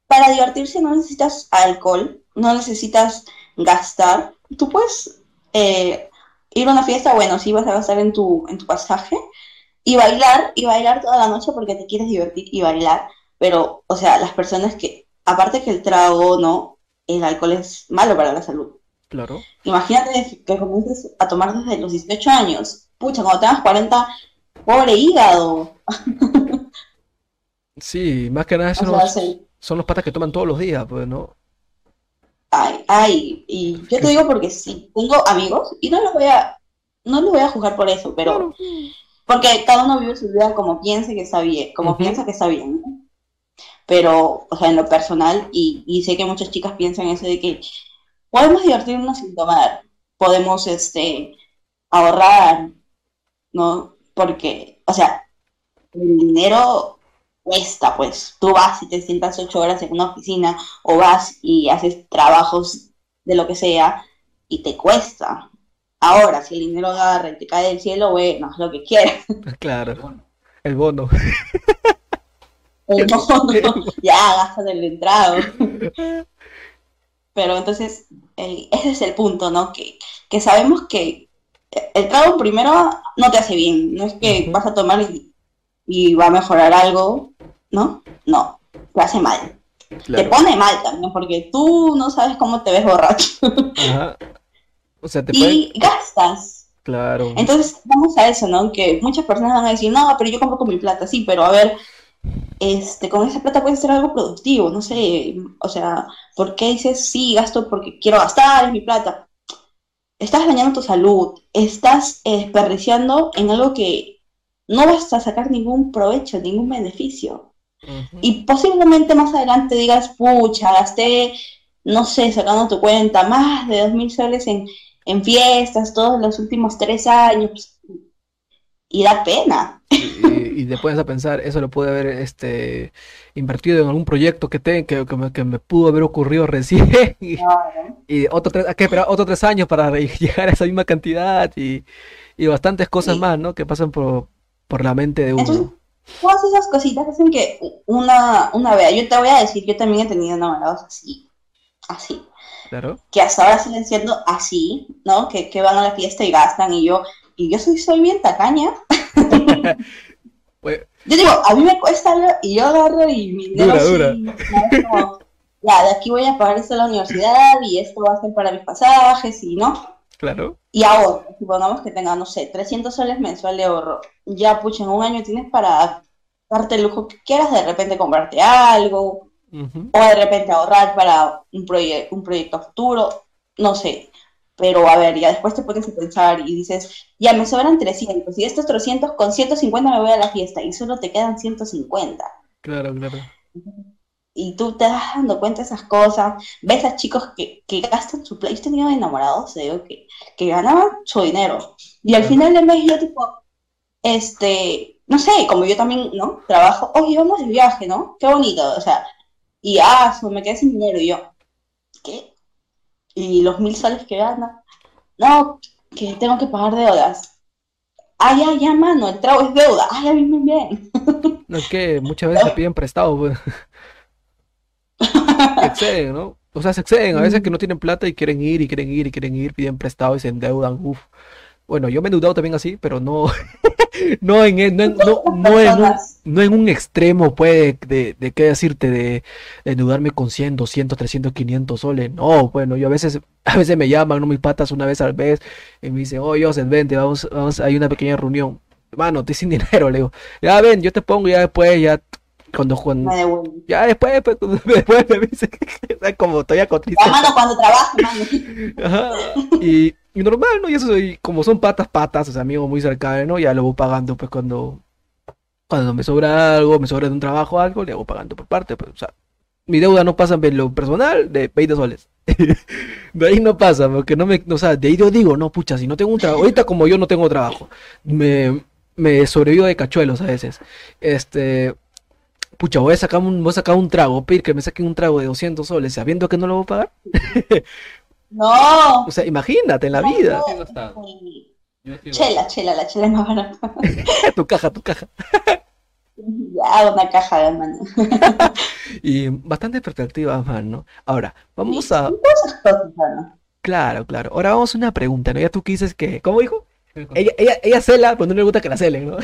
S2: para divertirse no necesitas alcohol, no necesitas gastar. Tú puedes eh, ir a una fiesta, bueno, sí vas a gastar en tu, en tu pasaje, y bailar, y bailar toda la noche porque te quieres divertir y bailar. Pero, o sea, las personas que, aparte que el trago, ¿no? El alcohol es malo para la salud.
S1: Claro.
S2: Imagínate que comiences a tomar desde los 18 años. Pucha, cuando tengas 40, pobre hígado. <laughs>
S1: Sí, más que nada
S2: O
S1: eso
S2: sea,
S1: no- son los patas que toman todos los días, pues, ¿no?
S2: Ay, ay, y yo te digo porque sí, tengo amigos y no los voy a, no los voy a juzgar por eso, pero porque cada uno vive su vida como piense que está bien, como piensa que está bien, ¿no? Pero, o sea, en lo personal, y, y sé que muchas chicas piensan eso de que podemos divertirnos sin tomar, podemos, este, ahorrar, ¿no? Porque, o sea, el dinero cuesta, pues. Tú vas y te sientas ocho horas en una oficina o vas y haces trabajos de lo que sea y te cuesta. Ahora, si el dinero agarra y te cae del cielo, bueno, haz lo que quieras. <laughs>
S1: Claro, el bono.
S2: El bono, <laughs> <laughs> ya gastas el entrado. Pero entonces, el- ese es el punto, ¿no? Que, que sabemos que el trago primero no te hace bien, no es que vas a tomar y, y va a mejorar algo, ¿no? No, te hace mal. Te pone mal también, porque tú no sabes cómo te ves borracho.
S1: Ajá. O sea, te
S2: y gastas.
S1: Claro.
S2: Entonces, vamos a eso, ¿no? Que muchas personas van a decir, no, pero yo compro con mi plata, sí, pero a ver, este, con esa plata puedes hacer algo productivo, no sé, o sea, ¿por qué dices, sí, gasto porque quiero gastar, es mi plata? Estás dañando tu salud, estás desperdiciando en algo que no vas a sacar ningún provecho, ningún beneficio. Y posiblemente más adelante digas, pucha, gasté, no sé, sacando tu cuenta, más de dos mil soles en, en fiestas todos los últimos tres años. y da pena.
S1: Y, y te pones a pensar, eso lo pude haber este, invertido en algún proyecto que, te, que, que me, que me pudo haber ocurrido recién. Y, y otro tres, hay que esperar otros tres años para <laughs> llegar a esa misma cantidad y, y bastantes cosas
S2: Sí.
S1: más, ¿no? Que pasan por, por la mente de
S2: Entonces,
S1: uno.
S2: todas esas cositas hacen que una, una vea. Yo te voy a decir, yo también he tenido enamorados así, así.
S1: Claro.
S2: que hasta ahora siguen siendo así, ¿no? Que, que van a la fiesta y gastan y yo, y yo soy, soy bien tacaña. <laughs>
S1: Pues,
S2: Yo digo, a mí me cuesta algo y yo agarro y mi dinero
S1: Dura,
S2: sí,
S1: dura.
S2: ya, de aquí voy a pagar esto a la universidad y esto va a ser para mis pasajes y no.
S1: Claro.
S2: Y ahorro, supongamos que tenga, no sé, 300 soles mensual de ahorro. Ya, pucha, en un año tienes para darte el lujo que quieras, de repente comprarte algo, o de repente ahorrar para un, proye- un proyecto futuro, no sé. Pero a ver, ya después te pones a pensar y dices, ya me sobran 300 y estos 300 con 150 me voy a la fiesta y solo te quedan 150.
S1: Claro, claro.
S2: Y tú te vas dando cuenta de esas cosas, ves a chicos que, que gastan su plata. Yo tenido enamorados, digo, que, que ganaban su dinero. Y al final del mes yo tipo, este, no sé, como yo también, ¿no? Trabajo, oye, vamos de viaje, ¿no? Qué bonito, o sea, y ah, me quedé sin dinero y yo, ¿qué? Y los mil soles que gana, no, que tengo que pagar deudas. Ah, ya, ya, mano, el trago es deuda. Ah, ya, bien, bien, bien.
S1: No es que muchas veces <laughs> piden prestado, pues. Exceden, ¿no? O sea, se exceden, a veces que no tienen plata y quieren ir y quieren ir y quieren ir, piden prestado y se endeudan, uf. Bueno, yo me he endeudado también así, pero no, <laughs> no en, no, en- no, no en un, no en un extremo, pues, de, de qué decirte, de, de endeudarme con 100, 200, 300, 500 soles. No, bueno, yo a veces, <laughs> a veces me llaman, ¿no? Mis patas una vez al mes y me dicen, oye, Joseph, vente, vamos, vamos, hay una pequeña reunión. Hermano, estoy sin <laughs> dinero, le digo, ya ven, yo te pongo, ya después, ya, cuando, cuando,
S2: Me devuelven.
S1: ya después, pues, cuando- <laughs> después me dice, como todavía con
S2: mano, cuando trabaje, mano. <laughs>
S1: Ajá. Y, y normal, ¿no? Y eso, y como son patas, patas, o sea, amigos muy cercanos, ¿no? Ya lo voy pagando, pues, cuando, cuando me sobra algo, me sobra de un trabajo algo, le hago pagando por parte, pues, o sea, mi deuda no pasa en lo personal de 20 soles. <laughs> De ahí no pasa, porque no me, o sea, de ahí yo digo, no, pucha, si no tengo un trabajo, ahorita como yo no tengo trabajo, me, me sobrevivo de cachuelos a veces. Este, pucha, voy a sacar un, voy a sacar un trago, pedir que me saquen un trago de 200 soles, sabiendo que no lo voy a pagar.
S2: No. <laughs>
S1: O sea, imagínate en la vida.
S3: Gastado.
S2: Y-
S3: Yo sí,
S2: Chela, chela, la chela es más barata. <laughs>
S1: Tu caja, tu caja. <laughs>
S2: Ya, una caja de mano.
S1: Y bastante perspectiva más, ¿no? Ahora, vamos a... Claro, claro. Ahora vamos a una pregunta, ¿no? Ya tú dices que... ¿Cómo dijo? Ella, ella, ella cela, pero no le gusta que la celen, ¿no?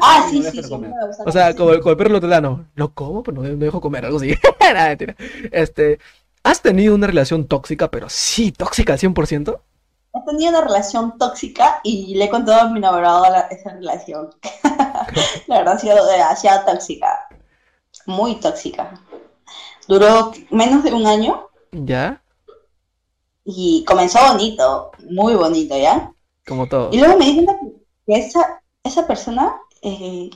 S2: Ah, sí,
S3: No
S2: sí, sí. gusta
S1: O sea, como el, como el perro lotelano. No como, pero no, no dejo comer, algo así. <laughs> Nada, mentira. Este, ¿has tenido una relación tóxica, pero sí, tóxica al 100%?
S2: He tenido una relación tóxica y le he contado a mi enamorado esa relación. <laughs> La verdad ha sido demasiado tóxica. Muy tóxica. Duró menos de un año
S1: ¿Ya?
S2: y comenzó bonito, muy bonito, ¿ya?
S1: Como todo.
S2: Y luego me di cuenta que esa, esa persona, eh,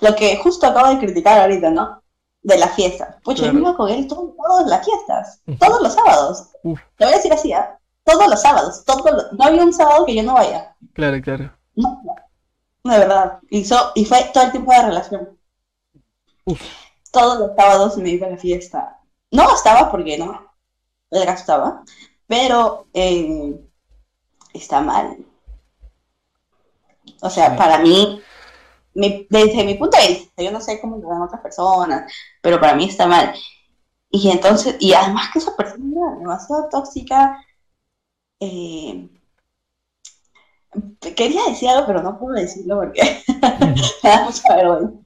S2: lo que justo acabo de criticar ahorita, ¿no? De la fiesta. Pucha, yo
S1: Claro.
S2: me iba con él todo- todas las fiestas, todos los sábados. Te voy a decir así, ¿ah? Todos los sábados, todos los- no había un sábado que yo no vaya.
S1: Claro, claro.
S2: No, no, de verdad. Y, so- y fue todo el tiempo de relación.
S1: Uf.
S2: Todos los sábados me iba a la fiesta. No gastaba porque no, él gastaba, pero eh, está mal. O sea,
S1: Sí.
S2: para mí, mi- desde mi punto de vista, yo no sé cómo lo ven otras personas, pero para mí está mal. Y entonces, y además que esa persona era demasiado tóxica, eh, Quería decir algo, pero no puedo decirlo porque <laughs> me da mucha vergüenza.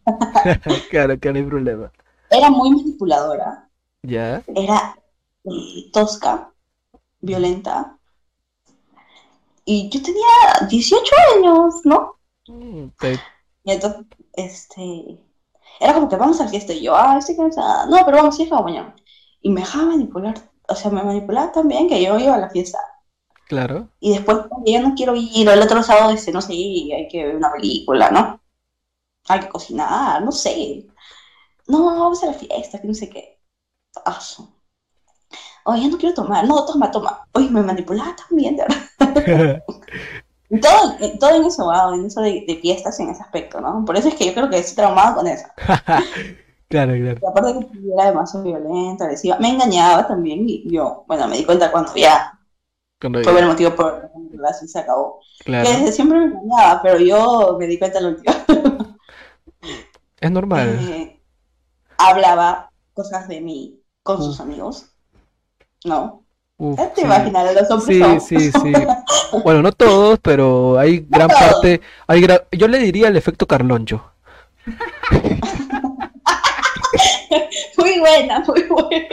S2: <laughs>
S1: Claro, que no hay problema.
S2: Era muy manipuladora,
S1: Ya.
S2: era eh, tosca, violenta. Y yo tenía 18 años, ¿no?
S1: Mm, te-
S2: Y entonces, este, era como que vamos a la fiesta y yo, ah, estoy cansada. No, pero vamos a ir a mañana. Y me dejaba manipular, o sea, me manipulaba también que yo iba a la fiesta.
S1: Claro.
S2: Y después, yo no quiero ir, el otro sábado dice, no sé, hay que ver una película, ¿no? Hay que cocinar, no sé. No, vamos a la fiesta, que no sé qué. Aso. Oye, no quiero tomar. No, toma, toma. Oye, me manipulaba también, de verdad. <laughs> <laughs> Todo, todo en eso, wow, en eso de, de fiestas en ese aspecto, ¿no? Por eso es que yo creo que estoy traumado con eso. <laughs>
S1: Claro, claro.
S2: Y aparte que era demasiado violenta, agresiva, me engañaba también y yo, bueno, me di cuenta cuando ya
S1: Cuando
S2: fue el motivo por el que se acabó.
S1: Claro.
S2: Que desde siempre me engañaba, pero yo me di cuenta al último.
S1: Es normal. <laughs>
S2: Eh, hablaba cosas de mí con sus amigos. No.
S1: Uf,
S2: te
S1: sí.
S2: imaginas, los hombres
S1: Sí,
S2: son-
S1: sí, sí. <laughs> Bueno, no todos, pero hay gran
S2: todos.
S1: parte, hay gra- yo le diría el efecto Carloncho. <laughs>
S2: Muy buena, muy buena.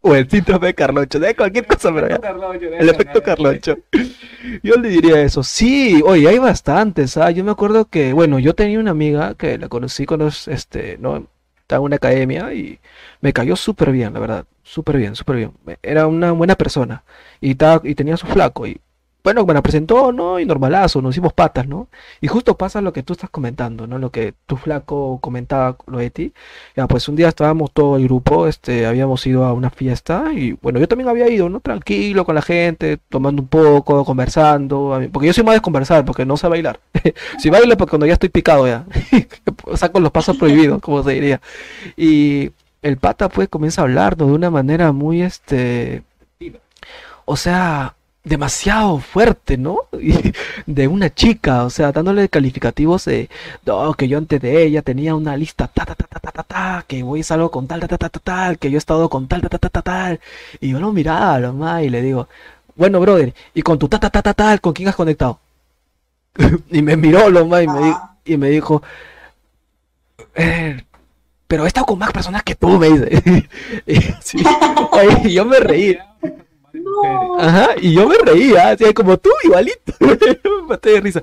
S1: O el síndrome de Carloncho, de cualquier cosa, pero ya. El efecto Carloncho. <laughs> Yo le diría eso. Sí, oye, hay bastantes, ¿ah? Yo me acuerdo que, bueno, yo tenía una amiga que la conocí cuando, este, no, estaba en una academia y me cayó súper bien, la verdad. Súper bien, súper bien. Era una buena persona y, estaba, y tenía su flaco y, bueno, me la presentó, ¿no? Y normalazo, nos hicimos patas, ¿no? Y justo pasa lo que tú estás comentando, ¿no? Lo que tu flaco comentaba, lo de ti. Ya, pues un día estábamos todo el grupo, este, habíamos ido a una fiesta y bueno, yo también había ido, ¿no? Tranquilo con la gente, tomando un poco, conversando, porque yo soy más de conversar, porque no sé bailar. <laughs> Si bailo, pues cuando ya estoy picado ya, <laughs> saco los pasos prohibidos, como se diría. Y el pata pues comienza a hablarnos de una manera muy, este, o sea, demasiado fuerte, ¿no? De una chica, o sea, dándole calificativos de, no, que yo antes de ella tenía una lista, ta, ta, ta, ta, ta, ta, ta que voy salgo con tal, ta, ta, ta, ta, tal, que yo he estado con tal, ta, ta, ta, ta, tal. Y yo lo miraba, lo más, y le digo, bueno, brother, y con tu ta, ta, ta, ta, tal, ¿con quién has conectado? y me miró, lo más, y me, y me dijo, pero he estado con más personas que tú, me dice. y, yo me reí.
S2: No.
S1: Ajá, y yo me reía, así como tú, igualito. <laughs> Me maté de risa.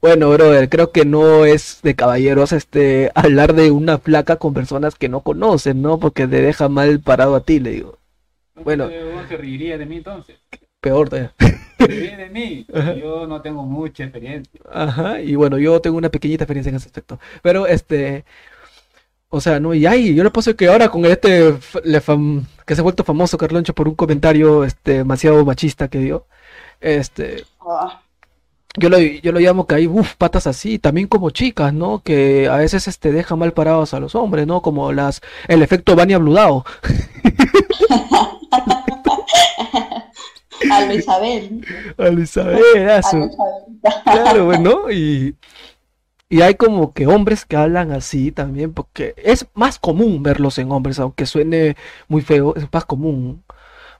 S1: Bueno, brother, creo que no es de caballeros este hablar de una placa con personas que no conocen, ¿no? Porque te deja mal parado a ti, le digo. Bueno.
S3: Se reiría de mí entonces.
S1: Peor todavía.
S3: Reiría de mí.
S1: Ajá.
S3: Yo no tengo mucha experiencia.
S1: Ajá, y bueno, yo tengo una pequeñita experiencia en ese aspecto. Pero este, o sea, no, y ahí, yo le paso que ahora con este f- le fam- que se ha vuelto famoso Carloncho por un comentario este demasiado machista que dio. Este,
S2: Ah,
S1: Yo lo, yo lo llamo que hay uf, patas así, también como chicas, ¿no? Que a veces este deja mal parados a los hombres, ¿no? Como las el efecto Vania Bludao. <laughs>
S2: a Luis Isabel. <laughs>
S1: A Elizabeth,
S2: A
S1: eso.
S2: Isabel.
S1: Claro, bueno, y, y hay como que hombres que hablan así también, porque es más común verlos en hombres, aunque suene muy feo, es más común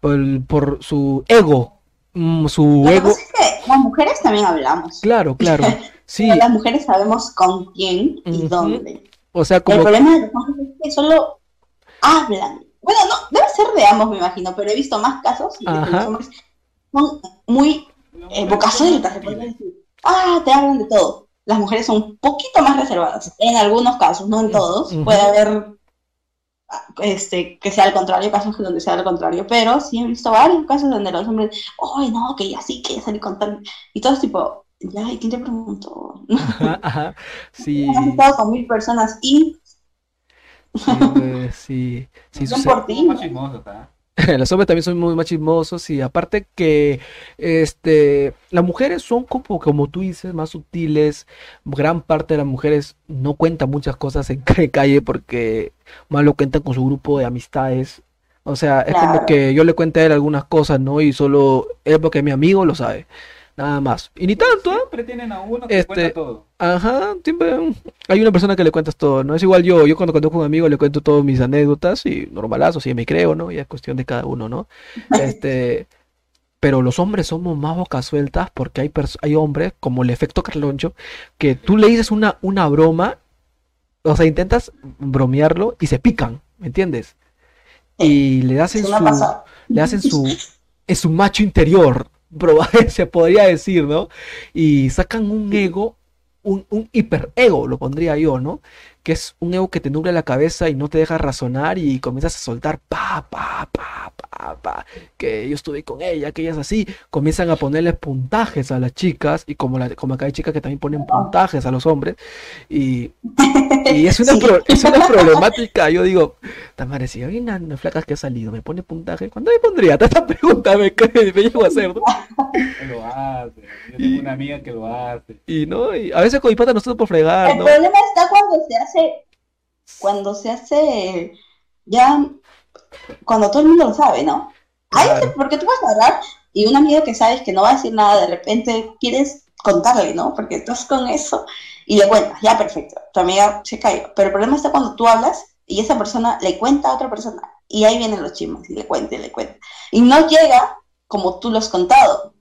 S1: por, el- por su ego, mm, su ego,
S2: es que las mujeres también hablamos.
S1: claro, claro, <laughs> sí,
S2: Pero las mujeres sabemos con quién y dónde.
S1: o sea,
S2: El
S1: como,
S2: problema de los hombres es que solo hablan. Bueno, no, debe ser de ambos, me imagino, pero he visto más casos de que los hombres son muy eh, boca suelta, se podría decir. Ah, te hablan de todo. Las mujeres son un poquito más reservadas. En algunos casos, no en todos. Puede haber ah, este, que sea al contrario, casos donde sea al contrario, pero sí he visto varios casos donde los hombres, ay, no, que ya sí, que ya salí con tal. Y todos tipo, ya, ¿y quién te preguntó? <laughs>
S1: ajá, ajá, sí,
S2: Has estado con mil personas y
S1: sí, pues, sí, sí,
S2: no
S1: sucede.
S2: por ti. <laughs>
S1: Los hombres también son muy machismosos y aparte que este las mujeres son como, como tú dices, más sutiles. Gran parte de las mujeres no cuentan muchas cosas en ca- calle porque más lo cuentan con su grupo de amistades. O sea, es como que yo le cuento a él algunas cosas, ¿no? Y solo es porque mi amigo lo sabe. Nada más. Y ni tanto, ¿eh?
S3: Siempre tienen a uno que
S1: Este-
S3: cuenta todo.
S1: Ajá, siempre hay una persona que le cuentas todo, ¿no? Es igual yo, yo cuando conozco a un amigo le cuento todas mis anécdotas y normalazo, si me creo, ¿no? Ya es cuestión de cada uno, ¿no? <laughs> Este, pero los hombres somos más boca sueltas porque hay, hay hombres, como el efecto Carloncho, que tú le dices una, una broma, o sea, intentas bromearlo y se pican, ¿me entiendes? Y le hacen su, le hacen su, es su macho interior, proba- <laughs> se podría decir, ¿no? Y sacan un ego, un, un hiperego, lo pondría yo, ¿no? Que es un ego que te nubla la cabeza y no te deja razonar y comienzas a soltar pa, pa, pa, pa, pa, que yo estuve con ella, que ella es así, comienzan a ponerle puntajes a las chicas y como, la, como acá hay chicas que también ponen puntajes a los hombres y, y es una, <laughs>
S2: Sí.
S1: pro- es una problemática, yo digo, Tamara, si hay una, una flaca que ha salido, me pone puntaje, ¿cuándo me pondría? Esta pregunta me, <laughs> me llego a hacer, ¿no?
S3: Lo hace. Yo tengo una amiga que lo hace.
S1: Y no, y a veces con mi pata nosotros por fregar,
S2: El
S1: ¿no?
S2: problema está cuando se hace, cuando se hace ya, cuando todo el mundo lo sabe, ¿no? Ahí
S1: Claro.
S2: sí, porque tú vas a hablar y una amiga que sabes que no va a decir nada, de repente quieres contarle, ¿no? Porque estás con eso y le cuentas, ya perfecto, tu amiga se cayó. Pero el problema está cuando tú hablas y esa persona le cuenta a otra persona y ahí vienen los chismes y le cuenta y le cuenta. Y no llega como tú lo has contado,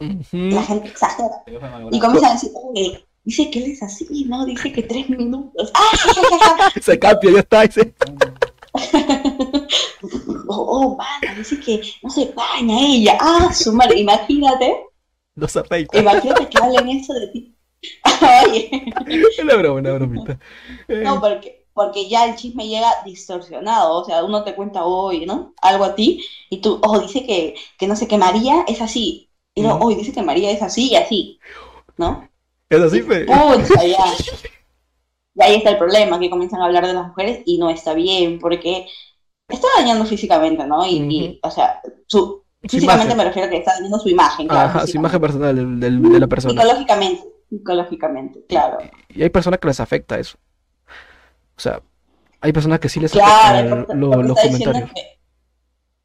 S2: la
S1: Ujú.
S2: gente exagera. Y comienzan a decir, oye, dice que él es así, ¿no? Dice que tres minutos. ¡Ah! <laughs>
S1: Se cambia, ya está, y se- <laughs>
S2: Oh, oh, mana, dice que no se baña ella. Ah, su madre, imagínate,
S1: nos afeita.
S2: imagínate que hablen eso de ti. <laughs> Oye,
S1: una broma, una bromita. Eh,
S2: no, porque, porque ya el chisme llega distorsionado, o sea, uno te cuenta hoy, ¿no? Algo a ti, y tú, oh, dice que, que no sé, que María es así. Y no, hoy dice que María es así y así, ¿no?
S1: Es así, fe.
S2: Pucha, ya. <laughs> Y ahí está el problema, que comienzan a hablar de las mujeres y no está bien, porque está dañando físicamente, ¿no? Y, y, o sea, su, físicamente me refiero a que está dañando su imagen, claro.
S1: Ajá, su imagen personal del- del- de la persona.
S2: Psicológicamente, psicológicamente, claro.
S1: Y hay personas que les afecta eso. O sea, hay personas que sí les
S2: Claro,
S1: afecta lo- los comentarios.
S2: que-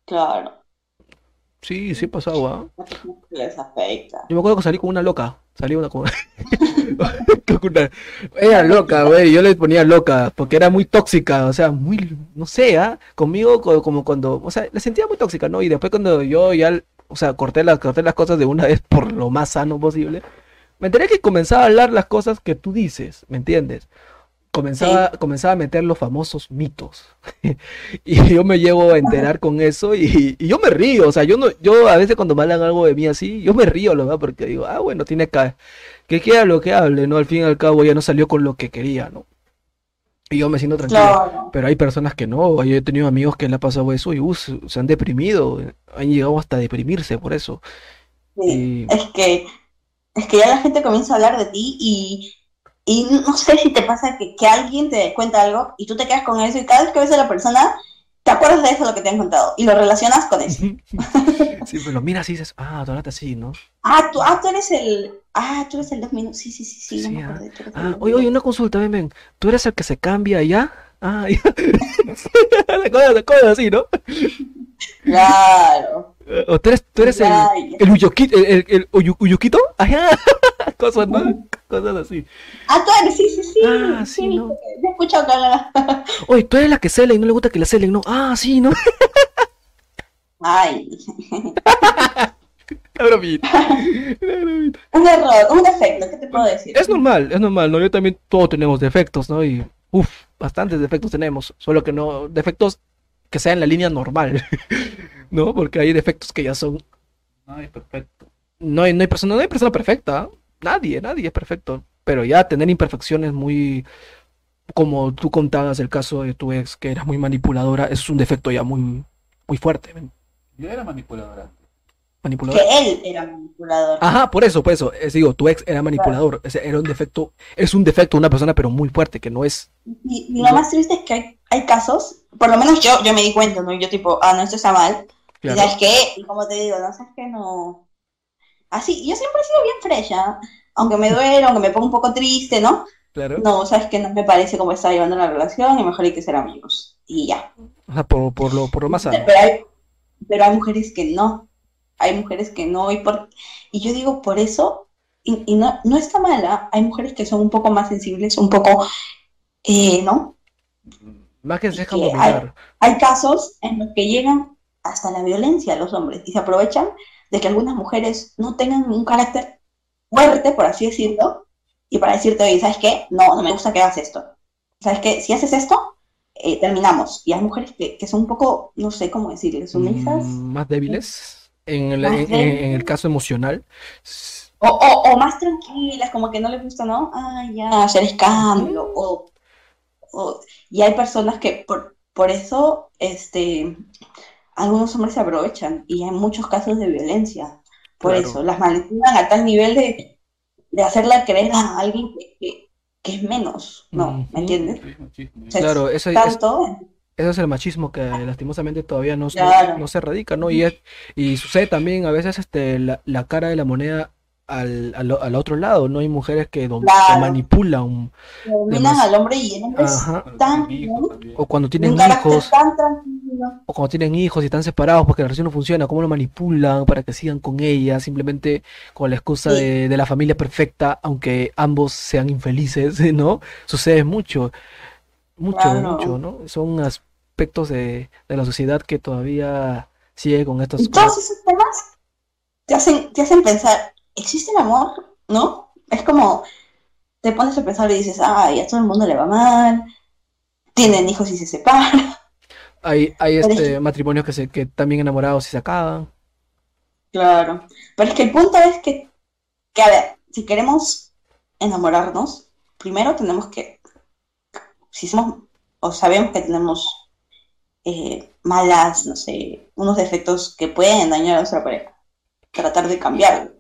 S2: Claro,
S1: Sí, sí ha pasado, ¿ah?
S2: les afecta.
S1: Yo me acuerdo que salí con una loca. Salí una con... <laughs> Era loca, güey. Yo le ponía loca porque era muy tóxica. O sea, muy, no sé, ¿ah? Conmigo co- como cuando, o sea, la sentía muy tóxica, ¿no? Y después cuando yo ya, o sea, corté las, corté las cosas de una vez por lo más sano posible, me enteré que comenzaba a hablar las cosas que tú dices, ¿me entiendes? Comenzaba, comenzaba a meter los famosos mitos. <laughs> Y yo me llevo a enterar con eso y, y yo me río, o sea, yo no, yo a veces cuando me hablan algo de mí así, yo me río, lo porque digo, ah, bueno, tiene que, que queda lo que hable, ¿no? Al fin y al cabo ya no salió con lo que quería, ¿no? Y yo me siento tranquilo.
S2: Claro.
S1: Pero hay personas que no, yo he tenido amigos que le ha pasado eso y uh, se se han deprimido, han llegado hasta a deprimirse por eso.
S2: Sí,
S1: Y-
S2: es que, es que ya la gente comienza a hablar de ti y, y no sé si te pasa que, que alguien te cuenta algo y tú te quedas con eso y cada vez que ves a la persona, te acuerdas de eso lo que te han contado y lo relacionas con eso. <laughs>
S1: Sí, pero lo miras y dices, ah, tú hablaste así, ¿no?
S2: Ah, tú, ah, tú eres el, ah, tú eres el dos minutos, sí, sí, sí, sí, no
S1: Sí,
S2: me
S1: ah.
S2: acordé,
S1: Ah, oye, oye, una consulta, ven, ven. ¿Tú eres el que se cambia <laughs> ya? Ah, ya. cosas, cosas así, ¿no?
S2: Claro.
S1: O tú eres, tú eres el,
S2: Ya,
S1: el Uyoquito, el, el, el Uyu- Uyuquito, ajá, <laughs> cosas, ¿no? Cosas así.
S2: Ah, tú eres, sí, sí, sí,
S1: Ah, sí,
S2: sí,
S1: no.
S2: yo he escuchado que hablan. <laughs>
S1: Oye, tú eres la que cela y no le gusta que la celen, ¿no? Ah, sí, ¿no?
S2: Ay, <laughs>
S1: La bromita. La bromita.
S2: un error, un defecto, ¿qué te puedo decir?
S1: Es normal, es normal, ¿no? Yo también, todos tenemos defectos, ¿no? Y, uff, bastantes defectos tenemos, solo que no, defectos que sean en la línea normal, <laughs> ¿no? Porque hay defectos que ya son,
S3: No, es perfecto.
S1: no hay, no hay persona, no hay persona perfecta, nadie, nadie es perfecto, pero ya tener imperfecciones muy, como tú contabas el caso de tu ex, que era muy manipuladora, es un defecto ya muy, muy fuerte.
S3: Yo era manipuladora.
S1: Manipuladora.
S2: Que él era manipulador.
S1: Ajá, por eso, por eso, es, digo, tu ex era manipulador, ese era un defecto, es un defecto de una persona, pero muy fuerte, que no es
S2: Y, y lo más triste es que hay, hay casos, por lo menos yo, yo me di cuenta, ¿no? Yo tipo, ah, no, esto está mal. Y
S1: Claro.
S2: sabes qué, y como te digo, no sabes que no. Así, yo siempre he sido bien frecha, aunque me duele, aunque me ponga un poco triste, ¿no?
S1: Claro.
S2: No, sabes que no me parece cómo está llevando la relación y mejor hay que ser amigos. Y ya.
S1: O sea, por, por lo, por lo más sano.
S2: Pero hay, pero hay mujeres que no. Hay mujeres que no. Y, por, y yo digo, por eso, y, y no, no está mala, hay mujeres que son un poco más sensibles, un poco, eh, ¿no?
S1: Más que se dejan dominar.
S2: Hay casos en los que llegan hasta la violencia los hombres y se aprovechan de que algunas mujeres no tengan un carácter fuerte, por así decirlo, y para decirte, oye, ¿sabes qué? No, no me gusta que hagas esto. ¿Sabes qué? Si haces esto, eh, terminamos. Y hay mujeres que, que son un poco, no sé cómo decirles, sumisas.
S1: Mm, más débiles en el,
S2: Más
S1: en-
S2: débiles.
S1: en el caso emocional.
S2: O, o, o más tranquilas, como que no les gusta, ¿no? Ah, ya, hacer escándalo. O, o- y hay personas que por, por eso, este, algunos hombres se aprovechan y hay muchos casos de violencia. Por
S1: Claro.
S2: eso, las manipulan a tal nivel de, de hacerla creer a alguien que, que- que es menos, ¿no?
S1: Ujú.
S2: ¿Me entiendes?
S3: Sí, machismo.
S2: O sea,
S1: Claro, eso es, Ese es el machismo que lastimosamente todavía no, se-
S2: Claro.
S1: no se erradica, ¿no? Y, es- y sucede también a veces este, la, la cara de la moneda al, al, al otro lado, ¿no? Hay mujeres que, que
S2: Claro.
S1: manipulan
S2: dominan al hombre y el hombre es tan,
S1: o cuando tienen hijos
S2: tan.
S1: O cuando tienen hijos y están separados porque la relación no funciona, cómo lo manipulan para que sigan con ella, simplemente con la excusa
S2: Sí.
S1: de, de la familia perfecta, aunque ambos sean infelices, <laughs> ¿no? Sucede mucho, mucho,
S2: Claro.
S1: mucho, ¿no? Son aspectos de, de la sociedad que todavía sigue con estos
S2: Y todos esos temas te hacen, te hacen pensar, ¿existe el amor? ¿No? Es como, te pones a pensar y dices, ay, a todo el mundo le va mal, tienen hijos y se separan.
S1: Hay, hay este matrimonios que se, que bien enamorados y se acaban.
S2: Claro. Pero es que el punto es que, que, a ver, si queremos enamorarnos, primero tenemos que, si somos, o sabemos que tenemos eh, malas, no sé, unos defectos que pueden dañar a nuestra pareja, tratar de cambiarlo.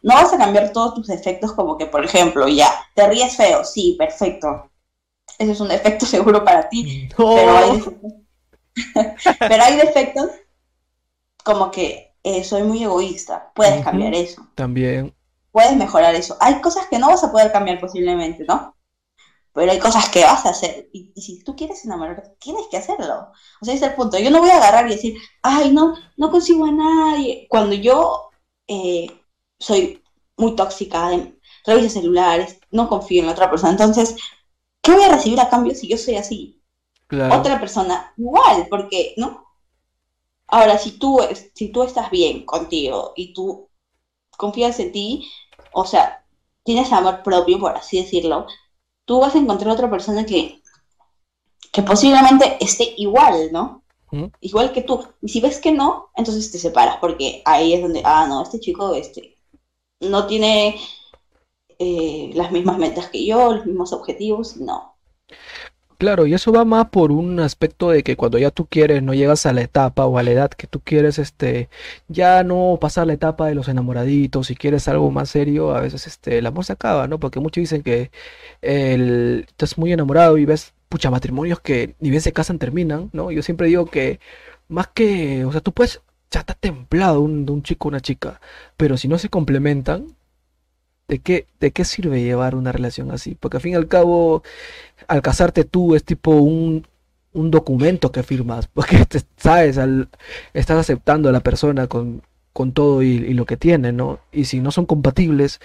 S2: No vas a cambiar todos tus defectos como que, por ejemplo, ya, te ríes feo, sí, perfecto. Ese es un defecto <laughs> seguro para ti, pero hay <laughs> pero hay defectos como que eh, soy muy egoísta. Puedes cambiar eso,
S1: También,
S2: puedes mejorar eso. Hay cosas que no vas a poder cambiar posiblemente, ¿no? Pero hay cosas que vas a hacer. Y, y si tú quieres enamorarte, tienes que hacerlo. O sea, ese es el punto. Yo no voy a agarrar y decir, ay, no, no consigo a nadie. Cuando yo eh, soy muy tóxica, de- reviso celulares, no confío en la otra persona. Entonces, ¿qué voy a recibir a cambio si yo soy así?
S1: Claro.
S2: otra persona igual, porque, ¿no? Ahora, si tú, si tú estás bien contigo y tú confías en ti, o sea, tienes amor propio, por así decirlo, tú vas a encontrar otra persona que, que posiblemente esté igual, ¿no?
S1: Ujú.
S2: Igual que tú. Y si ves que no, entonces te separas, porque ahí es donde, ah, no, este chico, este, no tiene eh, las mismas metas que yo, los mismos objetivos, no.
S1: Claro, y eso va más por un aspecto de que cuando ya tú quieres, no llegas a la etapa o a la edad que tú quieres, este, ya no pasar la etapa de los enamoraditos, si quieres algo más serio, a veces este, el amor se acaba, ¿no? Porque muchos dicen que estás muy enamorado y ves, pucha, matrimonios que ni bien se casan terminan, ¿no? Yo siempre digo que más que, o sea, tú puedes, ya está templado un, un chico o una chica, pero si no se complementan, ¿de qué, de qué sirve llevar una relación así? Porque al fin y al cabo al casarte tú es tipo un, un documento que firmas, porque te- sabes, al, estás aceptando a la persona con, con todo y, y lo que tiene, ¿no? Y si no son compatibles,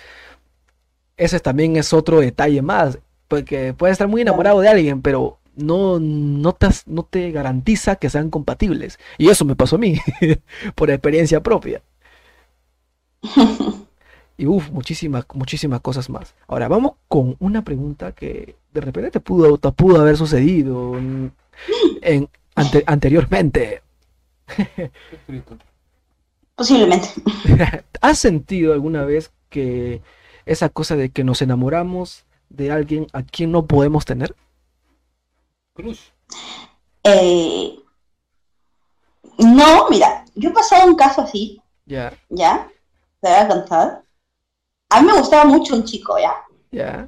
S1: ese también es otro detalle más, porque puedes estar muy enamorado de alguien, pero no, no te, no te garantiza que sean compatibles. Y eso me pasó a mí, <laughs> por experiencia propia. <laughs> Y uff, muchísimas, muchísimas cosas más. Ahora, vamos con una pregunta que de repente te pudo, te pudo haber sucedido en, en- ante- anteriormente.
S2: Posiblemente. <laughs>
S1: ¿Has sentido alguna vez que esa cosa de que nos enamoramos de alguien a quien no podemos tener?
S3: Crush.
S2: Eh, no, mira, yo he pasado un caso así,
S1: Ya,
S2: ¿ya? Te voy a contar. A mí me gustaba mucho un chico, ¿ya?
S1: ya,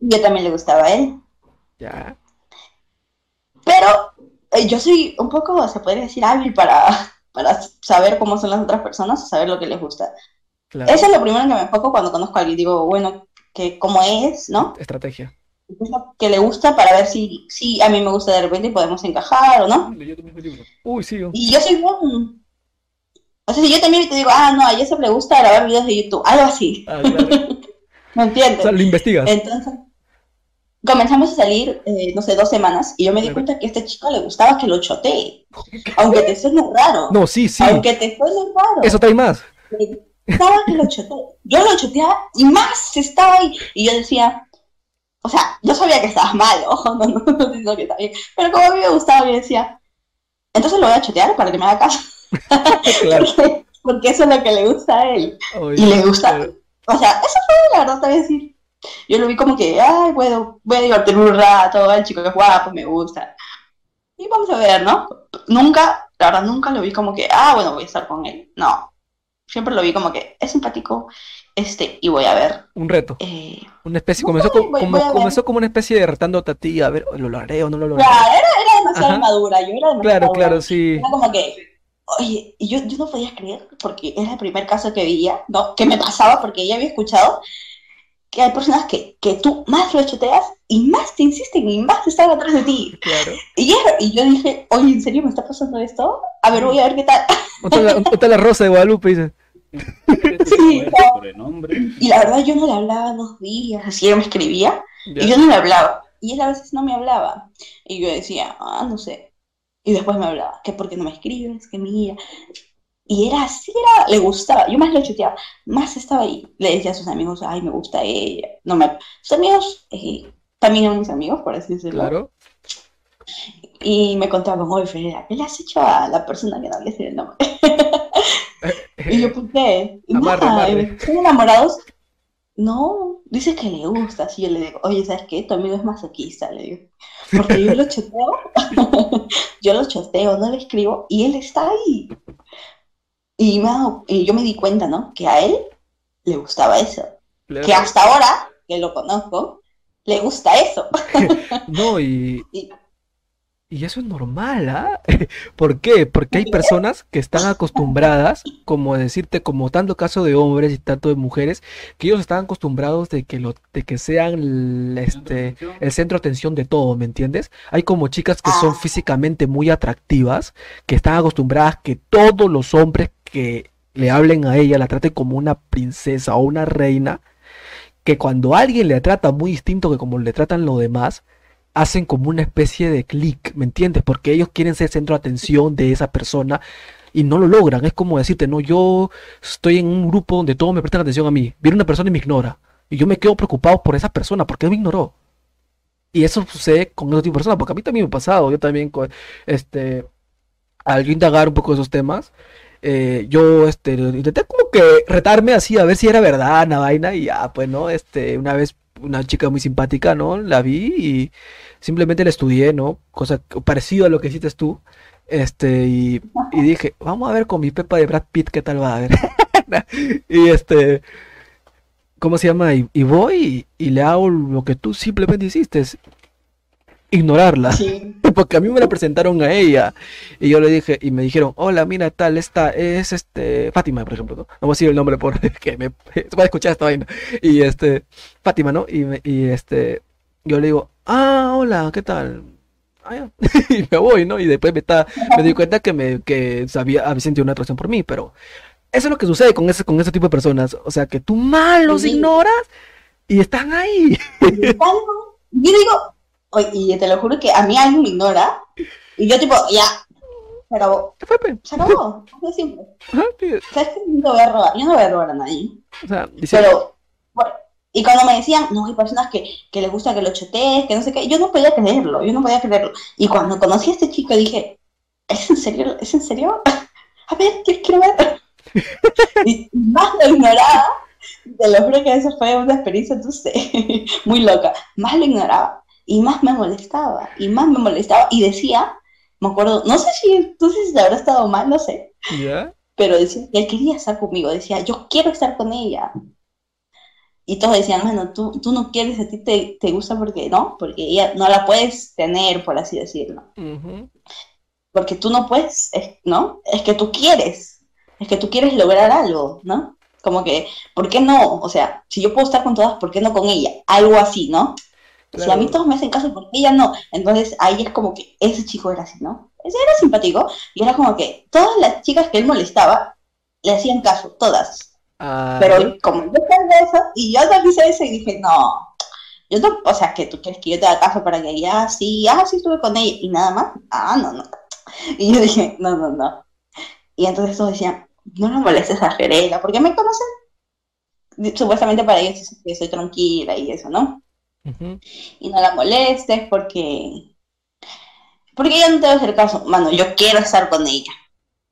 S2: Yo también le gustaba a él.
S1: ya.
S2: Pero eh, yo soy un poco, se podría decir, hábil para, <laughs> para saber cómo son las otras personas, saber lo que les gusta.
S1: Claro.
S2: Eso es lo primero que me enfoco cuando conozco a alguien. Digo, bueno, que cómo es, ¿no?
S1: Estrategia.
S2: ¿Qué es lo que le gusta para ver si, si a mí me gusta de repente y podemos encajar o no?
S3: Libro.
S1: Uy, sí.
S2: Y yo soy bien... O sea, si yo también te digo, ah, no, a Joseph le gusta grabar videos de YouTube, algo así,
S1: Ah, claro. <laughs>
S2: ¿me
S1: O
S2: entiendes?
S1: sea, lo investigas.
S2: Entonces, comenzamos a salir, eh, no sé, dos semanas, y yo me di cuenta que a este chico le gustaba que lo chotee. Aunque te suene raro.
S1: No, sí, sí.
S2: Aunque te suene raro.
S1: Eso trae más.
S2: estaba que lo choteaba. Yo lo choteaba y más estaba ahí. Y yo decía, o sea, yo sabía que estabas mal, <laughs> ojo, no, no, no, no que está bien. Pero como a mí me gustaba, yo decía, entonces lo voy a chotear para que me haga caso. <laughs>
S1: Claro. <laughs>
S2: porque, porque eso es lo que le gusta a él. Y le gusta.
S1: claro.
S2: O sea, eso fue la verdad, te voy a decir. Yo lo vi como que, ay, bueno, voy a divertirme un rato, el chico es guapo, me gusta. Y vamos a ver, ¿no? Nunca, la verdad, nunca lo vi como que, ah, bueno, voy a estar con él. No. Siempre lo vi como que es simpático, este, y voy a ver.
S1: Un reto.
S2: Eh,
S1: Una especie, comenzó, como,
S2: voy-
S1: como-
S2: voy
S1: comenzó como una especie de retándote a ti, a ver, lo lograré o no lo lograré.
S2: claro, era, era demasiado madura, yo era demasiado
S1: Claro,
S2: madura.
S1: claro, sí.
S2: Era como que, oye, y yo, yo no podía creer, porque era el primer caso que veía, ¿no? Que me pasaba, porque ya había escuchado que hay personas que, que tú más lo choteas y más te insisten y más están atrás de ti.
S1: Claro.
S2: Y, y yo dije, oye, ¿en serio me está pasando esto? A ver, voy a ver qué tal.
S1: Otra la, otra la rosa de Guadalupe, dice.
S2: Sí, no. Y la verdad, yo no le hablaba dos días, así él me escribía,
S1: Ya.
S2: y yo no le hablaba. Y él a veces no me hablaba. Y yo decía, ah, no sé. Y después me hablaba, que por qué no me escribes, que mira. Y era así, era, le gustaba. Yo más lo chuteaba, más estaba ahí. Le decía a sus amigos, ay, me gusta ella. No me... Sus amigos, eh, también eran mis amigos, por así decirlo.
S1: Claro.
S2: Y me contaban, oye, Freda, ¿qué le has hecho a la persona que no le el nombre? <laughs> Y yo, ¿por qué? <laughs>
S1: Amarre,
S2: Nada,
S1: amarre.
S2: ¿Están enamorados? No, dice que le gusta. Así yo le digo, oye, ¿sabes qué? Tu amigo es masoquista, le digo. Porque yo lo choteo, <laughs> yo lo choteo, no le escribo, y él está ahí. Y, y yo me di cuenta, ¿no? Que a él le gustaba eso.
S1: claro.
S2: Que hasta ahora, que lo conozco, le gusta eso. <laughs>
S1: No, y, <laughs>
S2: Y-
S1: y eso es normal, ¿ah? <laughs> ¿Por qué? Porque hay personas que están acostumbradas, como decirte, como tanto caso de hombres y tanto de mujeres, que ellos están acostumbrados de que lo, de que sean el, este, el centro de atención de todo, ¿me entiendes? Hay como chicas que son
S2: Ah.
S1: físicamente muy atractivas, que están acostumbradas que todos los hombres que le hablen a ella la traten como una princesa o una reina, que cuando alguien le trata muy distinto que como le tratan los demás, hacen como una especie de clic, ¿me entiendes? Porque ellos quieren ser centro de atención de esa persona y no lo logran. Es como decirte, no, yo estoy en un grupo donde todos me prestan atención a mí. Viene una persona y me ignora. Y yo me quedo preocupado por esa persona, porque me ignoró. Y eso sucede con otro tipo de personas, porque a mí también me ha pasado. Yo también, este, al indagar un poco de esos temas, eh, yo, este, intenté como que retarme así a ver si era verdad la vaina y ya, pues, ¿no? Este, una vez una chica muy simpática, ¿no? La vi y simplemente la estudié, ¿no? Cosa parecido a lo que hiciste tú. Este, y, y <laughs> dije, vamos a ver con mi Pepa de Brad Pitt qué tal va a ver. <laughs> Y este, ¿cómo se llama? Y, y voy y, y le hago lo que tú simplemente hiciste, ignorarla.
S2: Sí. <laughs>
S1: Porque a mí me la presentaron a ella. Y yo le dije, y me dijeron, hola, mira, tal, esta es este, Fátima, por ejemplo, ¿no? No voy a decir el nombre porque <laughs> me <laughs> se va a escuchar esta vaina. Y este, Fátima, ¿no? Y, me- y este, yo le digo, ah, hola, ¿qué tal? Ah. Y me voy, ¿no? Y después me, está, me di cuenta que me que sabía, había sentido una atracción por mí, pero eso es lo que sucede con ese, con ese tipo de personas. O sea, que tú mal los
S2: Sí.
S1: ignoras y están ahí.
S2: Yo digo, y te lo juro que a mí alguien me ignora, y yo tipo, ya, se acabó, se acabó, de simple.
S1: Ajá, sí.
S2: ¿Sabes? Yo no voy a robar, yo no voy a robar a nadie.
S1: O sea, dice,
S2: Pero, bueno, y cuando me decían, no, hay personas que, que les gusta que lo chotees, que no sé qué, yo no podía creerlo, yo no podía creerlo. Y cuando conocí a este chico dije, ¿es en serio? ¿Es en serio? A ver, quiero, quiero ver. <laughs> Y más lo ignoraba, te lo juro que eso fue una experiencia, entonces, <laughs> muy loca. Más lo ignoraba y más me molestaba, y más me molestaba. Y decía, me acuerdo, no sé si, no sé si habrá estado mal, no sé,
S1: ¿ya?
S2: pero decía que él quería estar conmigo, decía, yo quiero estar con ella. Y todos decían, bueno, tú, tú no quieres, a ti te, te gusta porque no, porque ella no la puedes tener, por así decirlo. Porque tú no puedes, es- ¿no? Es que tú quieres, es que tú quieres lograr algo, ¿no? Como que, ¿por qué no? O sea, si yo puedo estar con todas, ¿por qué no con ella? Algo así, ¿no? Si a mí
S1: Claro.
S2: todos me hacen caso, ¿por qué ella no? Entonces ahí es como que ese chico era así, ¿no? Ese era simpático y era como que todas las chicas que él molestaba le hacían caso, todas.
S1: Ah,
S2: Pero como yo sabía eso, y yo también hice eso y dije, no, yo no, o sea, que tú quieres que yo te haga caso para que ya, sí, ah, sí estuve con ella y nada más, ah, no, no. Y yo dije, no, no, no. Y entonces todos decían, no la molestes a Ferela, porque me conocen. Supuestamente para ellos que soy tranquila y eso, ¿no? Y no la molestes porque... Porque ella no te va a hacer caso. Mano, yo quiero estar con ella.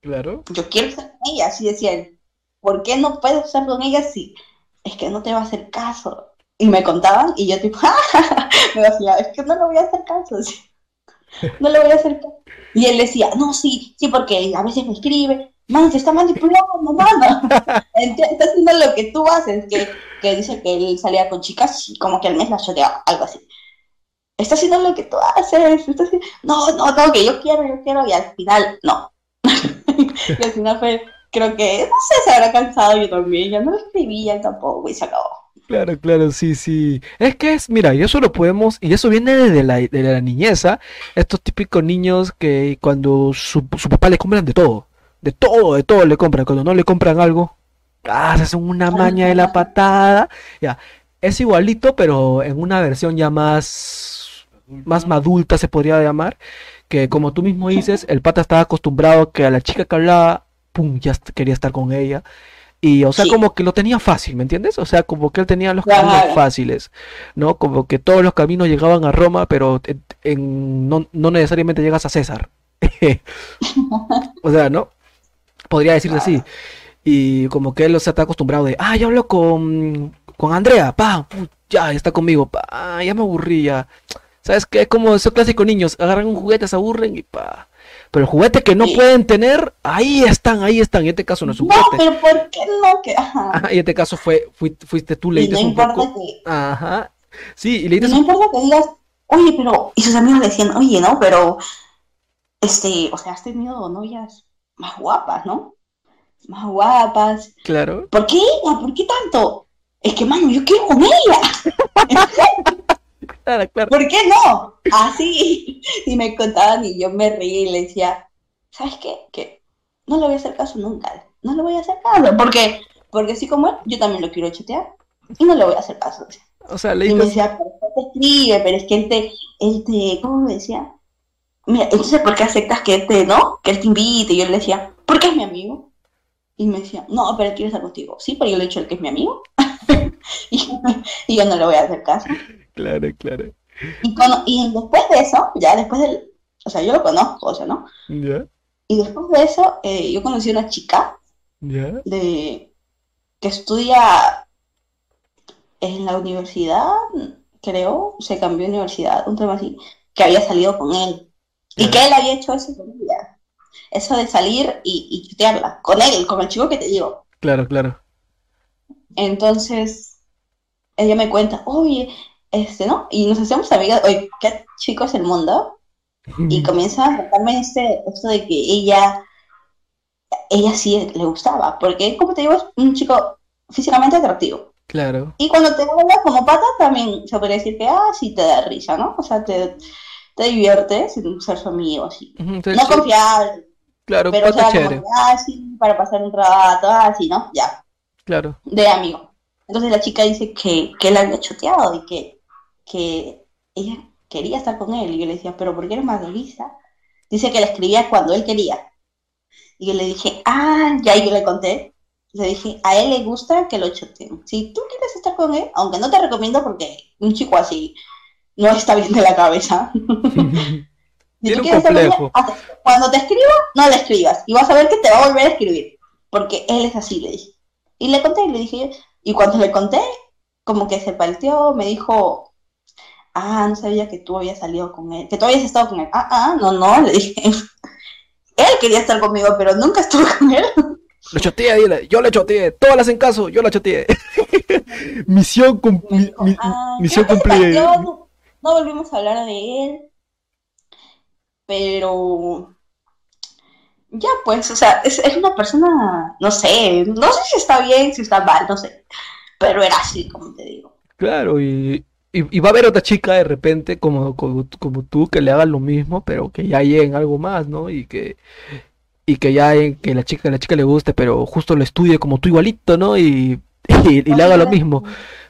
S1: Claro.
S2: Yo quiero estar con ella, así decía él. ¿Por qué no puedo estar con ella si es que no te va a hacer caso? Y me contaban y yo tipo, <laughs> me decía, es que no le voy a hacer caso. <laughs> No le voy a hacer caso. Y él decía, no, sí, sí, porque a veces me escribe, man, te está manipulando. Ent- Está haciendo lo que tú haces, que, que dice que él salía con chicas y como que al mes la choteaba, algo así. Está haciendo lo que tú haces, está haciendo- no, no, no, que yo quiero, yo quiero, y al final, no. <laughs> y al final fue, creo que, no sé, se habrá cansado yo también, ya no escribía tampoco, y se acabó.
S1: Claro, claro, sí, sí. Es que es, mira, y eso lo podemos, y eso viene desde la, de la estos típicos niños que cuando su, su papá le compran de todo, de todo, de todo le compran, cuando no le compran algo, ah, se hacen una maña de la patada, ya, es igualito, pero en una versión ya más, más madulta se podría llamar, que como tú mismo dices, el pata estaba acostumbrado a que a la chica que hablaba, pum, ya quería estar con ella. Y, o sea,
S2: Sí.
S1: como que lo tenía fácil, ¿me entiendes? O sea, como que él tenía los caminos fáciles, ¿no? Como que todos los caminos llegaban a Roma, pero en- en- no, no necesariamente llegas a César. <laughs> O sea, ¿no? Podría decirse así. Y como que él, o sea, está acostumbrado de, ah, yo hablo con, con Andrea, pa, pu- ya, está conmigo, pa, ah, ya me aburrí, ya. ¿Sabes qué? Es como esos clásicos niños, agarran un juguete, se aburren y pa. Pero el juguete que no
S2: Sí.
S1: pueden tener, ahí están, ahí están. En este caso no es un
S2: No,
S1: juguete.
S2: pero ¿por qué no? Que, ajá.
S1: Ajá, y en este caso fue, fuiste, fuiste tú, leíste
S2: no
S1: un
S2: importa
S1: poco.
S2: que,
S1: Ajá. Sí, y
S2: y
S1: leíste
S2: no
S1: un...
S2: importa que digas, oye, pero, y sus amigos decían, oye, ¿no? Pero, este, o sea, has tenido novias más guapas, ¿no? Más guapas.
S1: Claro.
S2: ¿Por qué ella? ¿Por qué tanto? Es que, mano, yo quiero con ella. <laughs>
S1: Claro, claro.
S2: ¿Por qué no? Así. Y me contaban y yo me reía y le decía, ¿sabes qué? Que no le voy a hacer caso nunca. No le voy a hacer caso. Porque, porque así como él, yo también lo quiero chatear. Y no le voy a hacer caso.
S1: O sea,
S2: Y me decía, pero ¿por qué te escribe? Pero es que él te, él te, ¿cómo me decía? Mira, entonces, ¿por qué aceptas que te, no? Que él te invite. Y yo le decía, porque es mi amigo. Y me decía, no, pero él quiere estar contigo. Sí, pero yo le he dicho el que es mi amigo. <laughs> y, y yo no le voy a hacer caso.
S1: Claro, claro.
S2: Y, cono- y después de eso, ya después del, o sea, yo lo conozco, o sea, ¿no?
S1: Ya,
S2: Y después de eso, eh, yo conocí a una chica
S1: ya.
S2: de, que estudia en la universidad, creo, se cambió de universidad, un tema así, que había salido con él. Y que él había hecho eso con ella. Eso de salir y, y tutearla, con él, con el chico que te digo.
S1: Claro, claro.
S2: Entonces, ella me cuenta, oye, este, ¿no? Y nos hacemos amigas, oye, qué chico es el mundo. Y comienza a contarme este, esto de que ella, ella sí le gustaba, porque como te digo, es un chico físicamente atractivo.
S1: Claro.
S2: Y cuando te habla como pata, también se podría decir que, ah, sí te da risa, ¿no? O sea, te, te diviertes sin ser su amigo, así.
S1: Entonces,
S2: No
S1: sí,
S2: confiable,
S1: Claro,
S2: pero o sea, como
S1: chévere.
S2: que, ah, sí, para pasar un rato, así, ¿no? Ya,
S1: Claro.
S2: de amigo. Entonces la chica dice que, que él había choteado y que, que ella quería estar con él. Y yo le decía, pero ¿por qué eres masoquista? Dice que le escribía cuando él quería. Y yo le dije, ah, ya, y yo le conté. Le dije, a él le gusta que lo choteen. Si tú quieres estar con él, aunque no te recomiendo porque un chico así no está bien de la cabeza. <laughs> Si tú quieres
S1: complejo.
S2: Cuando te escriba, no le escribas. Y vas a ver que te va a volver a escribir. Porque él es así, le dije. Y le conté, y le dije, y cuando le conté, como que se palteó, me dijo, ah, no sabía que tú habías salido con él, que tú habías estado con él. Ah, ah, no, no, le dije. <laughs> Él quería estar conmigo, pero nunca estuve con él. <laughs>
S1: Lo choteé, dile. Yo le choteé. Todas le hacen caso. Yo la choteé. Misión, cum- mi-
S2: Dijo,
S1: mi-
S2: "Ah,
S1: misión cumplida.
S2: No, volvimos a hablar de él. Pero ya pues, o sea, es, es una persona, no sé, no sé si está bien, si está mal, no sé. Pero era así, como te digo.
S1: Claro, y, y, y va a haber otra chica de repente como, como, como tú que le haga lo mismo, pero que ya lleguen algo más, ¿no? Y que, y que ya en- que la chica, la chica le guste, pero justo lo estudie como tú igualito, ¿no? Y, <laughs> y, y le haga lo mismo.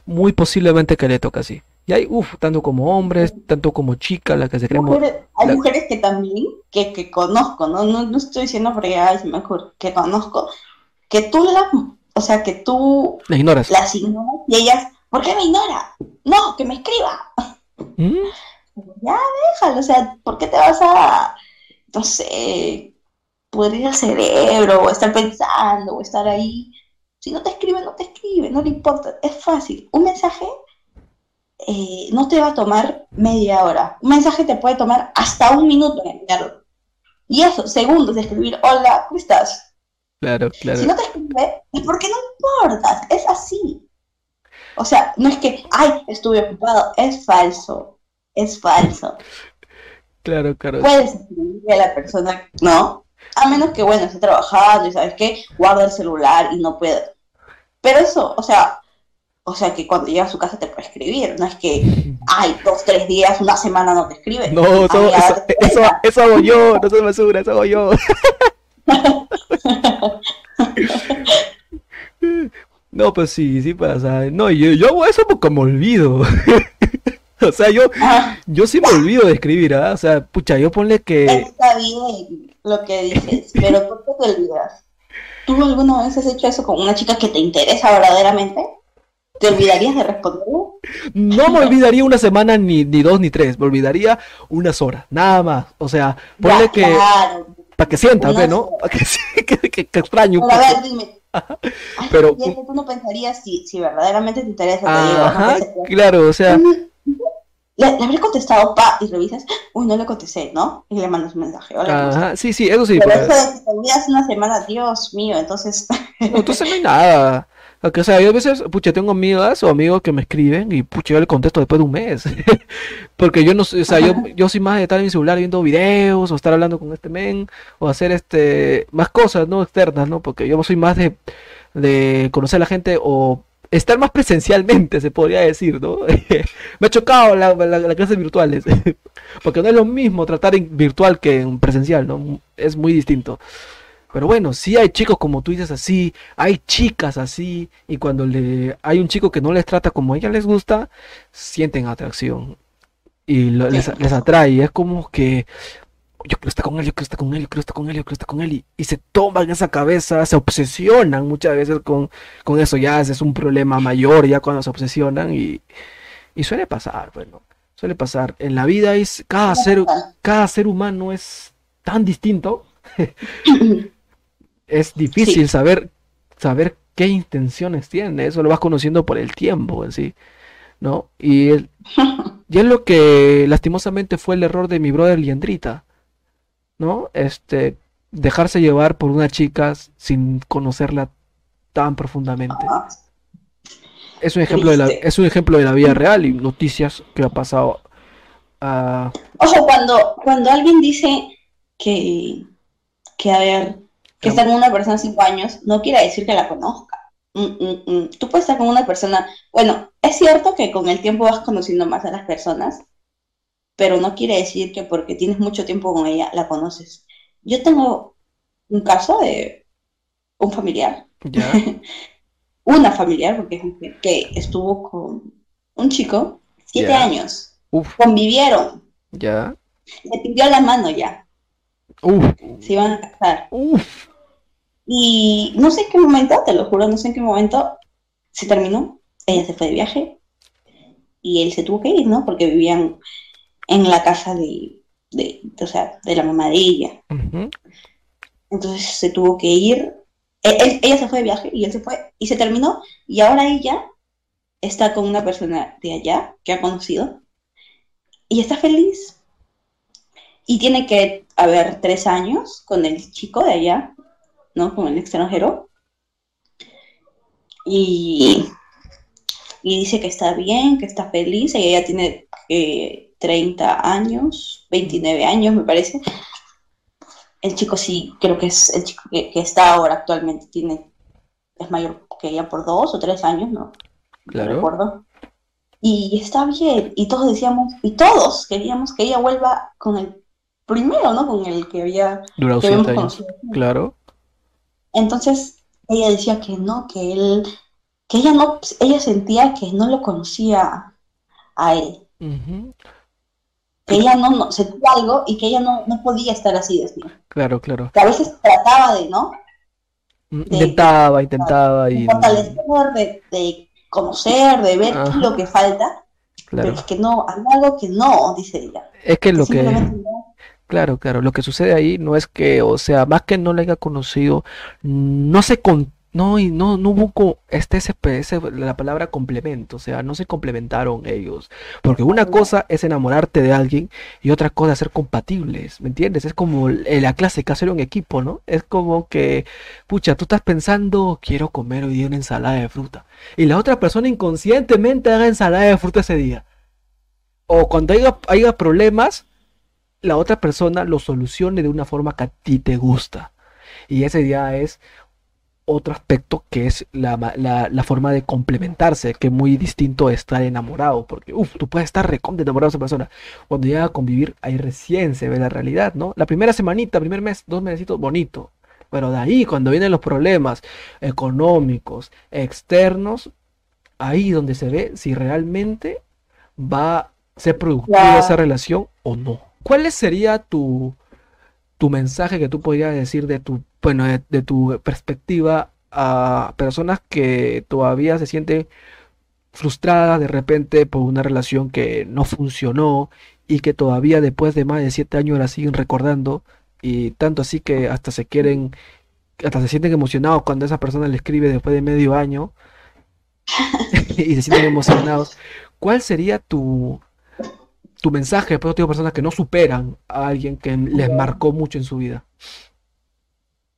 S1: Muy posiblemente que le toque así. Y hay, uff, tanto como hombres, tanto como chicas, las que se creen...
S2: Mujeres- hay
S1: la-
S2: mujeres que también, que, que conozco, ¿no? No, no estoy diciendo se me ocurre, que conozco, que tú la, o sea, que tú
S1: La ignoras.
S2: las ignoras y ellas, ¿por qué me ignora? No, que me escriba.
S1: ¿Mm? <laughs>
S2: Ya déjalo, o sea, ¿por qué te vas a, no sé, pudrir el cerebro o estar pensando o estar ahí? Si no te escribe, no te escribe, no le importa, es fácil. Un mensaje eh, no te va a tomar media hora. Un mensaje te puede tomar hasta un minuto en enviarlo. Y eso, segundos de escribir, hola, ¿cómo estás?
S1: Claro, claro.
S2: Si no te escribe, es porque no importas, es así. O sea, no es que, ay, estuve ocupado, es falso, es falso. <laughs>
S1: Claro, claro.
S2: Puedes escribirle a la persona, ¿no? A menos que, bueno, esté trabajando y sabes qué, guarda el celular y no puede. Pero eso, o sea, o sea que cuando llega a su casa te puede escribir, no es que, ay, dos, tres días, una semana no te escribe.
S1: No, eso, eso, eso, hago yo, no se basura, eso hago yo. <laughs> No, pues sí, sí pasa. No, yo, yo hago eso porque me olvido. <laughs> O sea, yo,
S2: Ah,
S1: yo sí me olvido de escribir, ¿ah? O sea, pucha, yo ponle que...
S2: está bien lo que dices, pero ¿por qué te olvidas? ¿Tú alguna vez has hecho eso con una chica que te interesa verdaderamente? ¿Te olvidarías de responderle?
S1: No me olvidaría una semana, ni, ni dos, ni tres. Me olvidaría unas horas, nada más. O sea, ponle
S2: Ya,
S1: que...
S2: Claro.
S1: Para que sientas,
S2: Unas
S1: ¿ve, ¿no? Para que, <laughs> que, que- que extraño
S2: Pero a ver, dime. Ay, <laughs>
S1: Pero-
S2: y es que tú no pensarías si, si verdaderamente te interesa, te digo, ¿no?
S1: Ajá,
S2: Pensarías,
S1: claro, o sea...
S2: Le, le habré contestado, pa, y revisas, uy, no le contesté, ¿no? Y le mandas un mensaje, hola.
S1: Ajá, sí, sí, eso sí.
S2: Pero
S1: pues.
S2: eso de que te olvidas una semana, Dios mío, entonces,
S1: No, entonces no hay <laughs> nada. O sea, yo a veces, pucha, tengo amigas o amigos que me escriben y, pucha, yo le contesto después de un mes. <laughs> Porque yo no sé, o sea, yo, yo soy más de estar en mi celular viendo videos o estar hablando con este men o hacer este, más cosas, ¿no? Externas, ¿no? Porque yo soy más de, de conocer a la gente o estar más presencialmente, se podría decir, ¿no? <laughs> Me ha chocado la, la- las clases virtuales. <laughs> Porque no es lo mismo tratar en virtual que en presencial, ¿no? Es muy distinto. Pero bueno, sí hay chicos como tú dices así, hay chicas así, y cuando le hay un chico que no les trata como a ella les gusta, sienten atracción y lo- les, les atrae. Es como que yo quiero estar con él, yo quiero estar con él, yo quiero estar con él, yo quiero estar con él, y, y se toman esa cabeza, se obsesionan muchas veces con, con eso, ya es un problema mayor ya cuando se obsesionan y, y suele pasar, bueno, suele pasar. En la vida es cada ser, cada ser humano es tan distinto. <clears throat> <laughs> Es difícil
S2: Sí.
S1: saber, saber qué intenciones tiene, eso lo vas conociendo por el tiempo en sí, ¿no? Y, el- <laughs> y es lo que lastimosamente fue el error de mi brother Liendrita, ¿no? Este, dejarse llevar por una chica sin conocerla tan profundamente.
S2: ah,
S1: Es un ejemplo de la, es un ejemplo de la vida real y noticias que ha pasado a...
S2: Ojo, cuando, cuando alguien dice que, que, a ver, que está con una persona cinco años, no quiere decir que la conozca. Mm, mm, mm. Tú puedes estar con una persona, bueno, es cierto que con el tiempo vas conociendo más a las personas, pero no quiere decir que porque tienes mucho tiempo con ella, la conoces. Yo tengo un caso de un familiar,
S1: Ya, <laughs>
S2: una familiar, porque que estuvo con un chico, siete
S1: Ya.
S2: años,
S1: uf,
S2: convivieron,
S1: ya,
S2: le pidió la mano ya.
S1: uf,
S2: se iban a casar.
S1: uf,
S2: Y no sé en qué momento, te lo juro, no sé en qué momento se terminó. Ella se fue de viaje y él se tuvo que ir, ¿no? Porque vivían en la casa de, de, de- o sea, de la mamá de ella. Entonces se tuvo que ir. E- él- ella se fue de viaje y él se fue y se terminó. Y ahora ella está con una persona de allá que ha conocido y está feliz. Y tiene que haber tres años con el chico de allá, ¿no? Con el extranjero. Y, y dice que está bien, que está feliz. y Ella tiene eh, 30 años, 29 años, me parece. El chico sí, creo que es el chico que, que está ahora actualmente, tiene, es mayor que ella por dos o tres años, ¿no? No
S1: Claro.
S2: recuerdo. Y está bien, y todos decíamos, y todos queríamos que ella vuelva con el primero, ¿no? Con el que había,
S1: durado siete años,
S2: conocido.
S1: claro,
S2: Entonces ella decía que no, que él, que ella no, ella sentía que no lo conocía a él, que ella no, no sentía algo y que ella no, no podía estar así desnuda.
S1: claro, claro,
S2: Que a veces trataba de, ¿no?
S1: Mm, intentaba, intentaba
S2: de
S1: y...
S2: fortalecer, de, de conocer, de ver qué es lo que falta,
S1: Claro.
S2: pero es que no, hay algo que no, dice ella.
S1: Es que lo que...
S2: simplemente no.
S1: Claro, claro. Lo que sucede ahí no es que, o sea, más que no le haya conocido, no se con, no, y no, no hubo este, ese, ese- la palabra complemento, o sea, no se complementaron ellos. Porque una cosa es enamorarte de alguien y otra cosa es ser compatibles, ¿me entiendes? Es como el- la clásica ser un equipo, ¿no? Es como que, pucha, tú estás pensando, quiero comer hoy día una ensalada de fruta. Y la otra persona inconscientemente haga ensalada de fruta ese día. O cuando haya, haya problemas la otra persona lo solucione de una forma que a ti te gusta. Y ese ya es otro aspecto que es la, la- la forma de complementarse, que es muy distinto a estar enamorado, porque uf, tú puedes estar recontra enamorado de esa persona. Cuando llega a convivir, ahí recién se ve la realidad, ¿no? La primera semanita, primer mes, dos mesecitos, bonito. Pero de ahí, cuando vienen los problemas económicos, externos, ahí donde se ve si realmente va a ser productiva esa relación o no. ¿Cuál sería tu, tu mensaje que tú podrías decir de tu, bueno, de, de tu perspectiva a personas que todavía se sienten frustradas de repente por una relación que no funcionó y que todavía después de más de siete años la siguen recordando y tanto así que hasta se quieren, hasta se sienten emocionados cuando esa persona le escribe después de medio año <laughs> <laughs> y se sienten emocionados. ¿Cuál sería tu, tu mensaje para otras personas que no superan a alguien que les marcó mucho en su vida?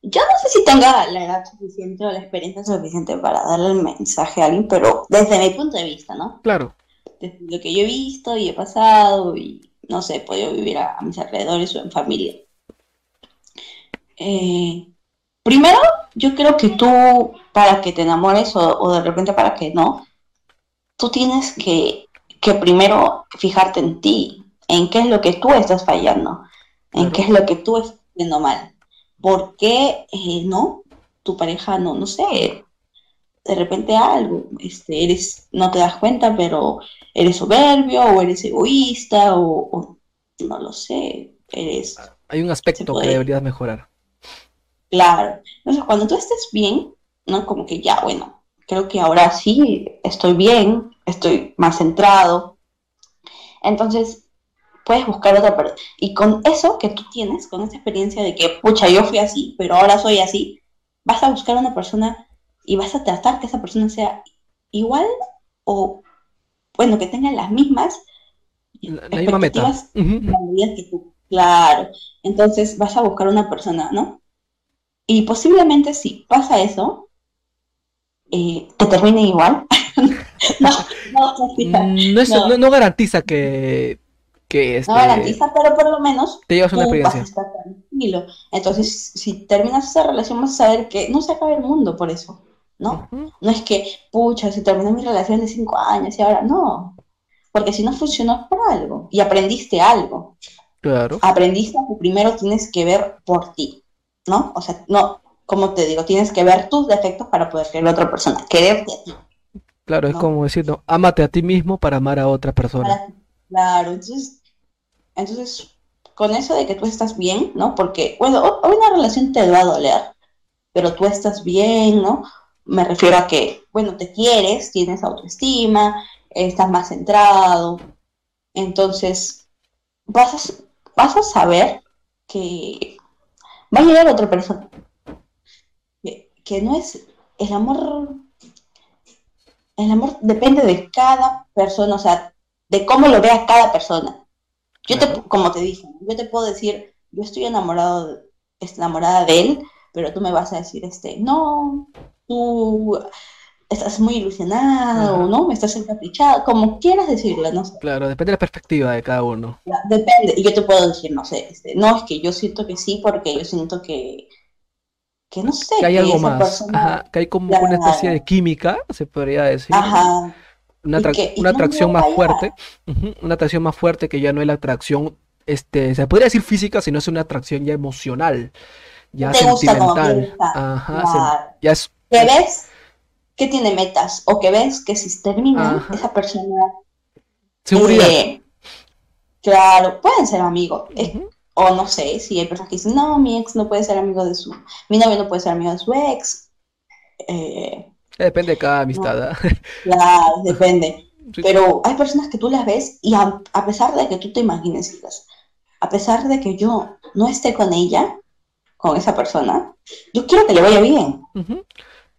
S2: Yo no sé si tenga la edad suficiente o la experiencia suficiente para darle el mensaje a alguien, pero desde mi punto de vista, ¿no?
S1: Claro,
S2: Desde lo que yo he visto y he pasado y no sé, he podido vivir a, a mis alrededores o en familia. Eh, primero, yo creo que tú, para que te enamores o, o de repente para que no, tú tienes que, que primero fijarte en ti, en qué es lo que tú estás fallando, en
S1: Claro.
S2: qué es lo que tú estás haciendo mal. ¿Por qué eh, no? Tu pareja no, no sé, de repente algo, este, eres, no te das cuenta, pero eres soberbio o eres egoísta o, o no lo sé, eres
S1: hay un aspecto que deberías mejorar.
S2: Claro. Entonces, cuando tú estés bien, ¿no? Como que ya, bueno, creo que ahora sí estoy bien, estoy más centrado. Entonces, puedes buscar otra persona. Y con eso que tú tienes, con esa experiencia de que, pucha, yo fui así, pero ahora soy así, vas a buscar una persona y vas a tratar que esa persona sea igual o, bueno, que tenga las mismas
S1: La, la misma meta.
S2: expectativas
S1: Ujú.
S2: familias que tú. Claro. Entonces vas a buscar una persona, ¿no? Y posiblemente si pasa eso, eh, te termine igual. <laughs> <laughs> no.
S1: Mm, No,
S2: No.
S1: no- garantiza que, que este,
S2: No garantiza, pero por lo menos
S1: te llevas una
S2: tú vas a
S1: experiencia.
S2: estar tranquilo. Entonces, si terminas esa relación, vas a saber que no se acaba el mundo por eso, ¿no? No es que, pucha, se terminó mi relación de cinco años y ahora no. Porque si no funcionó por algo y aprendiste algo.
S1: Claro,
S2: aprendiste que primero tienes que ver por ti, ¿no? O sea, no, como te digo, tienes que ver tus defectos para poder querer a otra persona, quererte a ti.
S1: Claro, es como decir, no, ámate a ti mismo para amar a otra persona.
S2: para. Claro, entonces, entonces, con eso de que tú estás bien, ¿no? Porque, bueno, o- o una relación te va a doler, pero tú estás bien, ¿no? Me refiero a que, bueno, te quieres, tienes autoestima, estás más centrado, entonces vas a, vas a saber que va a llegar otra persona, que, que no es, el amor, el amor depende de cada persona, o sea, de cómo lo vea cada persona. Yo te,
S1: Claro.
S2: como te dije, yo te puedo decir, yo estoy enamorado, enamorada de él, pero tú me vas a decir, este, no, tú estás muy ilusionado,
S1: Ajá.
S2: ¿no? Me estás encaprichado, como quieras decirlo, no sé.
S1: Claro, depende de la perspectiva de cada uno.
S2: Depende, y yo te puedo decir, no sé, este, no, es que yo siento que sí, porque yo siento que, que no sé,
S1: Que hay
S2: que
S1: algo más,
S2: persona,
S1: ajá, que hay como una especie de química, se podría decir,
S2: ajá,
S1: una,
S2: y
S1: atra-
S2: que- y
S1: una
S2: no
S1: atracción más fuerte, una atracción más fuerte que ya no es la atracción, este, se podría decir física, sino es una atracción ya emocional, ya
S2: te
S1: sentimental,
S2: gusta,
S1: ajá, se- ya es,
S2: que ves que tiene metas, o que ves que si terminan,
S1: Ajá.
S2: esa persona
S1: seguridad,
S2: Eh, claro, pueden ser amigos.
S1: Ujú.
S2: O no sé, si hay personas que dicen, no, mi ex no puede ser amigo de su, mi novio no puede ser amigo de su ex. Eh,
S1: Depende de cada amistad, ¿ah? <laughs>
S2: claro, depende. <laughs>
S1: Sí,
S2: Pero hay personas que tú las ves y a, a pesar de que tú te imagines, quizás, a pesar de que yo no esté con ella, con esa persona, yo quiero que le vaya bien.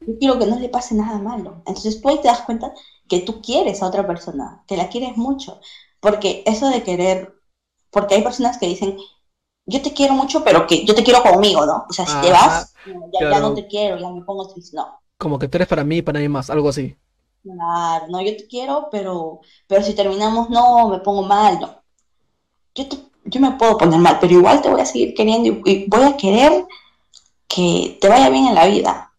S2: Yo quiero que no le pase nada malo. Entonces tú ahí te das cuenta que tú quieres a otra persona, que la quieres mucho. Porque eso de querer, porque hay personas que dicen, yo te quiero mucho, pero que yo te quiero conmigo, ¿no? O sea, si te vas, ya, ya no te quiero, ya me pongo triste. No,
S1: Como que tú eres para mí y para nadie más, algo así.
S2: claro, no, yo te quiero, pero, pero si terminamos, no, me pongo mal, no. Yo, te- yo me puedo poner mal, pero igual te voy a seguir queriendo y, y voy a querer que te vaya bien en la vida,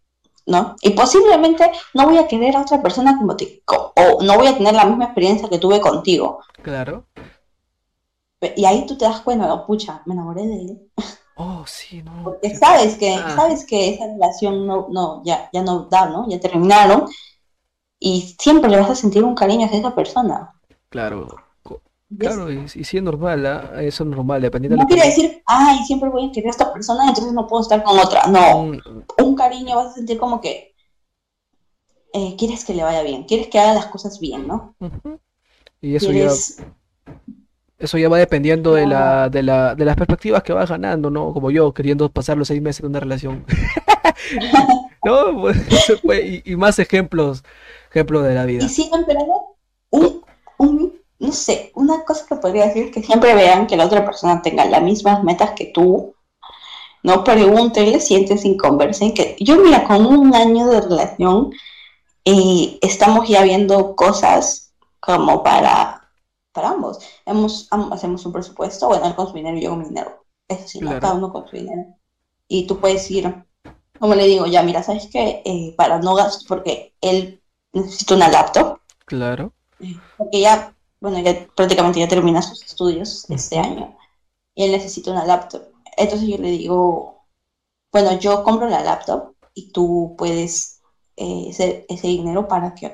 S2: ¿no? Y posiblemente no voy a querer a otra persona como te, o no voy a tener la misma experiencia que tuve contigo.
S1: Claro.
S2: Y ahí tú te das cuenta, no, pucha, me enamoré de él.
S1: Oh, sí, no.
S2: Porque sabes que,
S1: Ah,
S2: sabes que esa relación no, no, ya, ya no da, ¿no? Ya terminaron. Y siempre le vas a sentir un cariño hacia esa persona.
S1: claro. Claro, y, y sí es normal, ¿ah? Eso es normal, dependiendo de
S2: no
S1: que...
S2: quiere decir, ay, siempre voy a querer a esta persona, entonces no puedo estar con otra. No,
S1: Mm,
S2: un cariño vas a sentir como que eh, quieres que le vaya bien, quieres que haga las cosas bien, ¿no?
S1: Y eso ya,
S2: Quieres,
S1: eso ya va dependiendo de la, de la, de las perspectivas que vas ganando, ¿no? Como yo, queriendo pasar los seis meses en una relación. <laughs> ¿No? Pues, <laughs> eso fue- y, y más ejemplos, ejemplos de la
S2: y
S1: vida.
S2: siempre un, un, no sé, una cosa que podría decir es que siempre vean que la otra persona tenga las mismas metas que tú, no pregúntenle, siéntense y conversen, que yo mira, con un año de relación, y estamos ya viendo cosas como para, para ambos. Hemos, hacemos un presupuesto, bueno, él con su dinero y yo con mi dinero. Eso sí, ¿no? Cada uno con su dinero. Y tú puedes ir, como le digo, ya, mira, ¿sabes qué? Eh, para no gastar, porque él necesita una laptop,
S1: claro.
S2: eh, porque ya, bueno, ya prácticamente ya termina sus estudios este año, y él necesita una laptop. Entonces yo le digo, bueno, yo compro la laptop y tú puedes eh, ese, ese dinero para que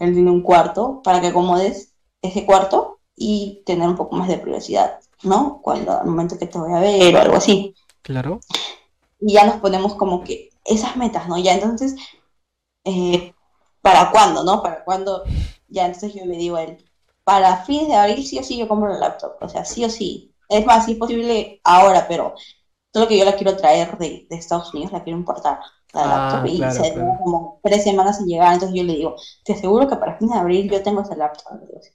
S2: él tiene un cuarto, para que acomodes ese cuarto y tener un poco más de privacidad, ¿no? Cuando al momento que te voy a ver o algo así.
S1: claro.
S2: Y ya nos ponemos como que esas metas, ¿no? Ya entonces, eh, ¿para cuándo, no? ¿Para cuándo? Ya entonces yo le digo a él, para fines de abril sí o sí yo compro la laptop, o sea, sí o sí. Es más, si es posible ahora, pero solo que yo la quiero traer de, de Estados Unidos, la quiero importar, la laptop,
S1: Ah,
S2: y
S1: claro,
S2: se
S1: claro.
S2: como tres semanas en llegar, entonces yo le digo, te aseguro que para fines de abril yo tengo esa laptop. así.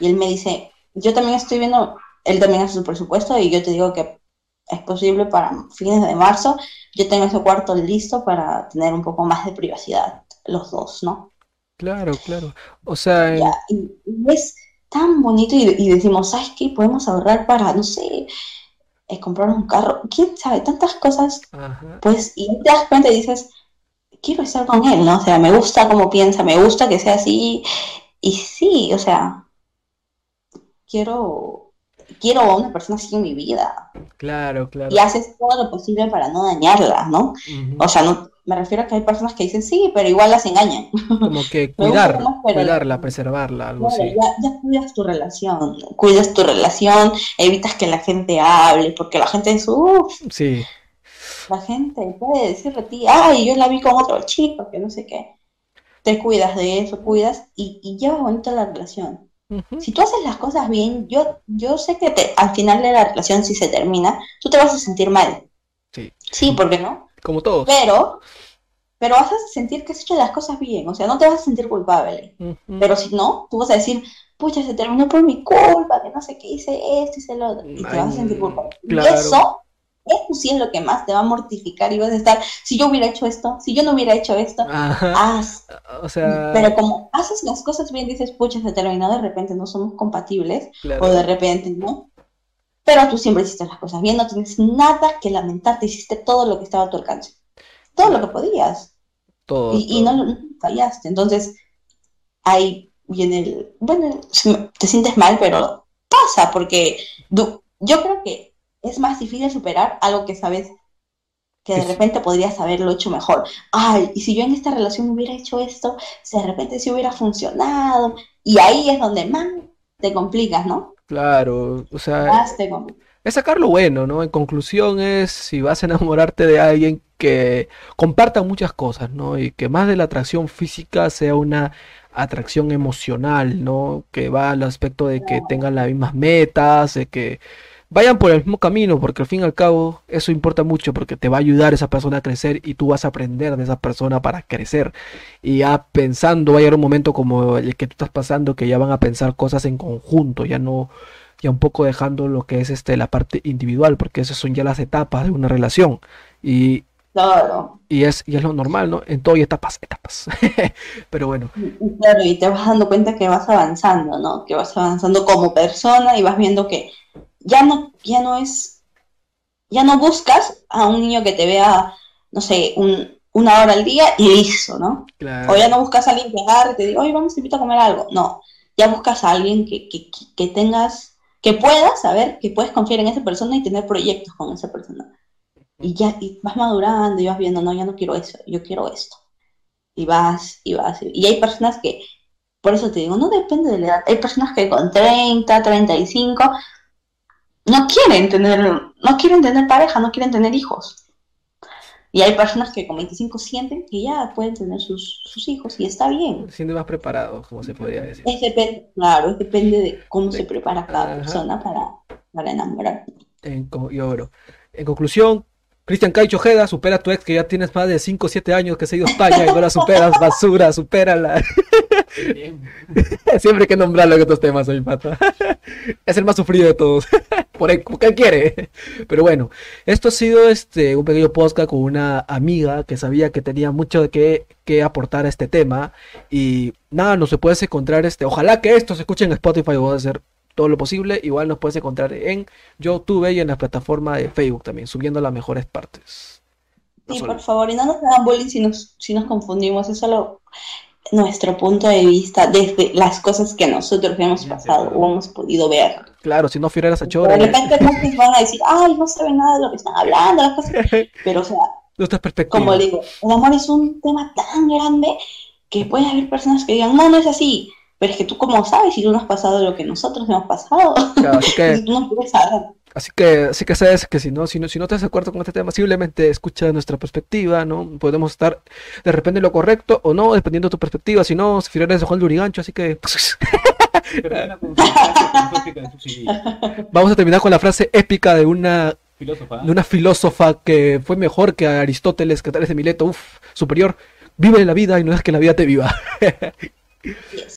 S2: Y él me dice, yo también estoy viendo, él también hace su presupuesto y yo te digo que es posible para fines de marzo, yo tengo ese cuarto listo para tener un poco más de privacidad, los dos, ¿no?
S1: Claro, claro. O sea,
S2: Ya, y, y es tan bonito y, y decimos, ¿sabes qué? Podemos ahorrar para, no sé, eh, comprar un carro, quién sabe, tantas cosas,
S1: ajá.
S2: pues, y te das cuenta y dices, quiero estar con él, ¿no? O sea, me gusta cómo piensa, me gusta que sea así, y sí, o sea, quiero, quiero a una persona así en mi vida,
S1: Claro,
S2: y
S1: claro.
S2: haces todo lo posible para no dañarla, ¿no? O sea, no, me refiero a que hay personas que dicen, sí, pero igual las engañan.
S1: Como que <laughs> cuidar, cuidarla, preservarla, algo
S2: claro,
S1: así.
S2: ya, ya cuidas tu relación, cuidas tu relación, evitas que la gente hable, porque la gente es, uff,
S1: Sí,
S2: la gente puede decirle a ti, ay, yo la vi con otro chico, que no sé qué. Te cuidas de eso, cuidas y, y llevas bonita la relación. Si tú haces las cosas bien, yo, yo sé que te, al final de la relación, si se termina, tú te vas a sentir mal.
S1: sí.
S2: Sí, ¿por qué no?
S1: Como todos.
S2: Pero, pero vas a sentir que has hecho las cosas bien, o sea, no te vas a sentir culpable. Pero si no, tú vas a decir, pucha, se terminó por mi culpa, que no sé qué hice esto, hice lo otro, y te vas a sentir culpable. Y
S1: claro.
S2: eso, eso sí es lo que más te va a mortificar y vas a estar, si yo hubiera hecho esto, si yo no hubiera hecho esto,
S1: Ajá.
S2: haz.
S1: O sea,
S2: Pero como haces las cosas bien, dices, pucha, se terminó, de repente no somos compatibles, o de repente no. Pero tú siempre hiciste las cosas bien, no tienes nada que lamentarte, hiciste todo lo que estaba a tu alcance, todo lo que podías,
S1: Todo,
S2: y, y no, no fallaste. Entonces, ahí viene el, bueno, te sientes mal, pero pasa, porque yo creo que es más difícil superar algo que sabes que de repente podrías haberlo hecho mejor. Ay, y si yo en esta relación hubiera hecho esto, si de repente sí hubiera funcionado, y ahí es donde más te complicas, ¿no?
S1: Claro, o sea,
S2: Más te complicas.
S1: es sacar lo bueno, ¿no? En conclusión es si vas a enamorarte de alguien que comparta muchas cosas, ¿no? Y que más de la atracción física sea una atracción emocional, ¿no? Que va al aspecto de que tengan las mismas metas, de que vayan por el mismo camino, porque al fin y al cabo eso importa mucho porque te va a ayudar esa persona a crecer y tú vas a aprender de esa persona para crecer. Y ya pensando, va a llegar un momento como el que tú estás pasando que ya van a pensar cosas en conjunto, ya no ya un poco dejando lo que es este la parte individual, porque esas son ya las etapas de una relación. Y
S2: Claro.
S1: y es, y es lo normal, ¿no? En todo hay etapas, etapas. <laughs> Pero bueno,
S2: Claro, y te vas dando cuenta que vas avanzando, ¿no? Que vas avanzando como persona y vas viendo que ya no, ya no es, ya no buscas a un niño que te vea, no sé, un, una hora al día y listo, ¿no?
S1: claro.
S2: O ya no buscas a alguien que agarre y te diga, oye, vamos, te invito a comer algo. No, ya buscas a alguien que, que, que- que tengas, que puedas saber que puedes confiar en esa persona y tener proyectos con esa persona. Y ya y vas madurando y vas viendo, no, ya no quiero eso, yo quiero esto. Y vas, y vas. Y hay personas que, por eso te digo, no depende de la edad. Hay personas que con 30, 35 no quieren tener, no quieren tener pareja, no quieren tener hijos. Y hay personas que con 25 sienten que ya pueden tener sus, sus hijos y está bien.
S1: Siendo más preparado, como se podría decir.
S2: Es depende, claro, es depende de cómo se prepara cada
S1: Ajá.
S2: persona para, para enamorar.
S1: En, co- y oro. En conclusión, Cristian Caicho Ojeda, supera a tu ex que ya tienes más de 5 o 7 años que se ha ido a España y no la superas, <laughs> basura, supérala. <laughs> Siempre hay que nombrarlo en estos temas, mi pata. <laughs> Es el más sufrido de todos. Por él, quiere. Pero bueno, esto ha sido este un pequeño podcast con una amiga que sabía que tenía mucho que, que aportar a este tema. Y nada, nos se puedes encontrar este. Ojalá que esto se escuche en Spotify, voy a hacer todo lo posible. Igual nos puedes encontrar en YouTube y en la plataforma de Facebook también, subiendo las mejores partes. No
S2: Sí,
S1: solo-
S2: por favor, y no nos hagan bullying si nos, si nos confundimos, es solo nuestro punto de vista desde las cosas que nosotros hemos pasado o hemos podido ver.
S1: Claro, si no fieras a
S2: De
S1: Chore,
S2: repente muchos van a decir, ay, no saben nada de lo que están hablando, las cosas. <laughs> Pero, o sea,
S1: nuestras perspectivas.
S2: como digo, el amor es un tema tan grande que puede haber personas que digan, no, no es así. Pero es que tú, como sabes, si tú no has pasado lo que nosotros hemos pasado,
S1: Claro, así <laughs> que
S2: si tú no puedes saber.
S1: Así que, así que sabes que si no, si no, si no estás de acuerdo con este tema, simplemente escucha nuestra perspectiva, ¿no? Podemos estar de repente en lo correcto o no, dependiendo de tu perspectiva. Si no, si eres de Juan Lurigancho, así que <laughs> vamos a terminar con la frase épica de una,
S3: Filósofa.
S1: de una filósofa que fue mejor que Aristóteles, que Tales de Mileto, uff, superior. Vive la vida y no es que la vida te viva. <laughs>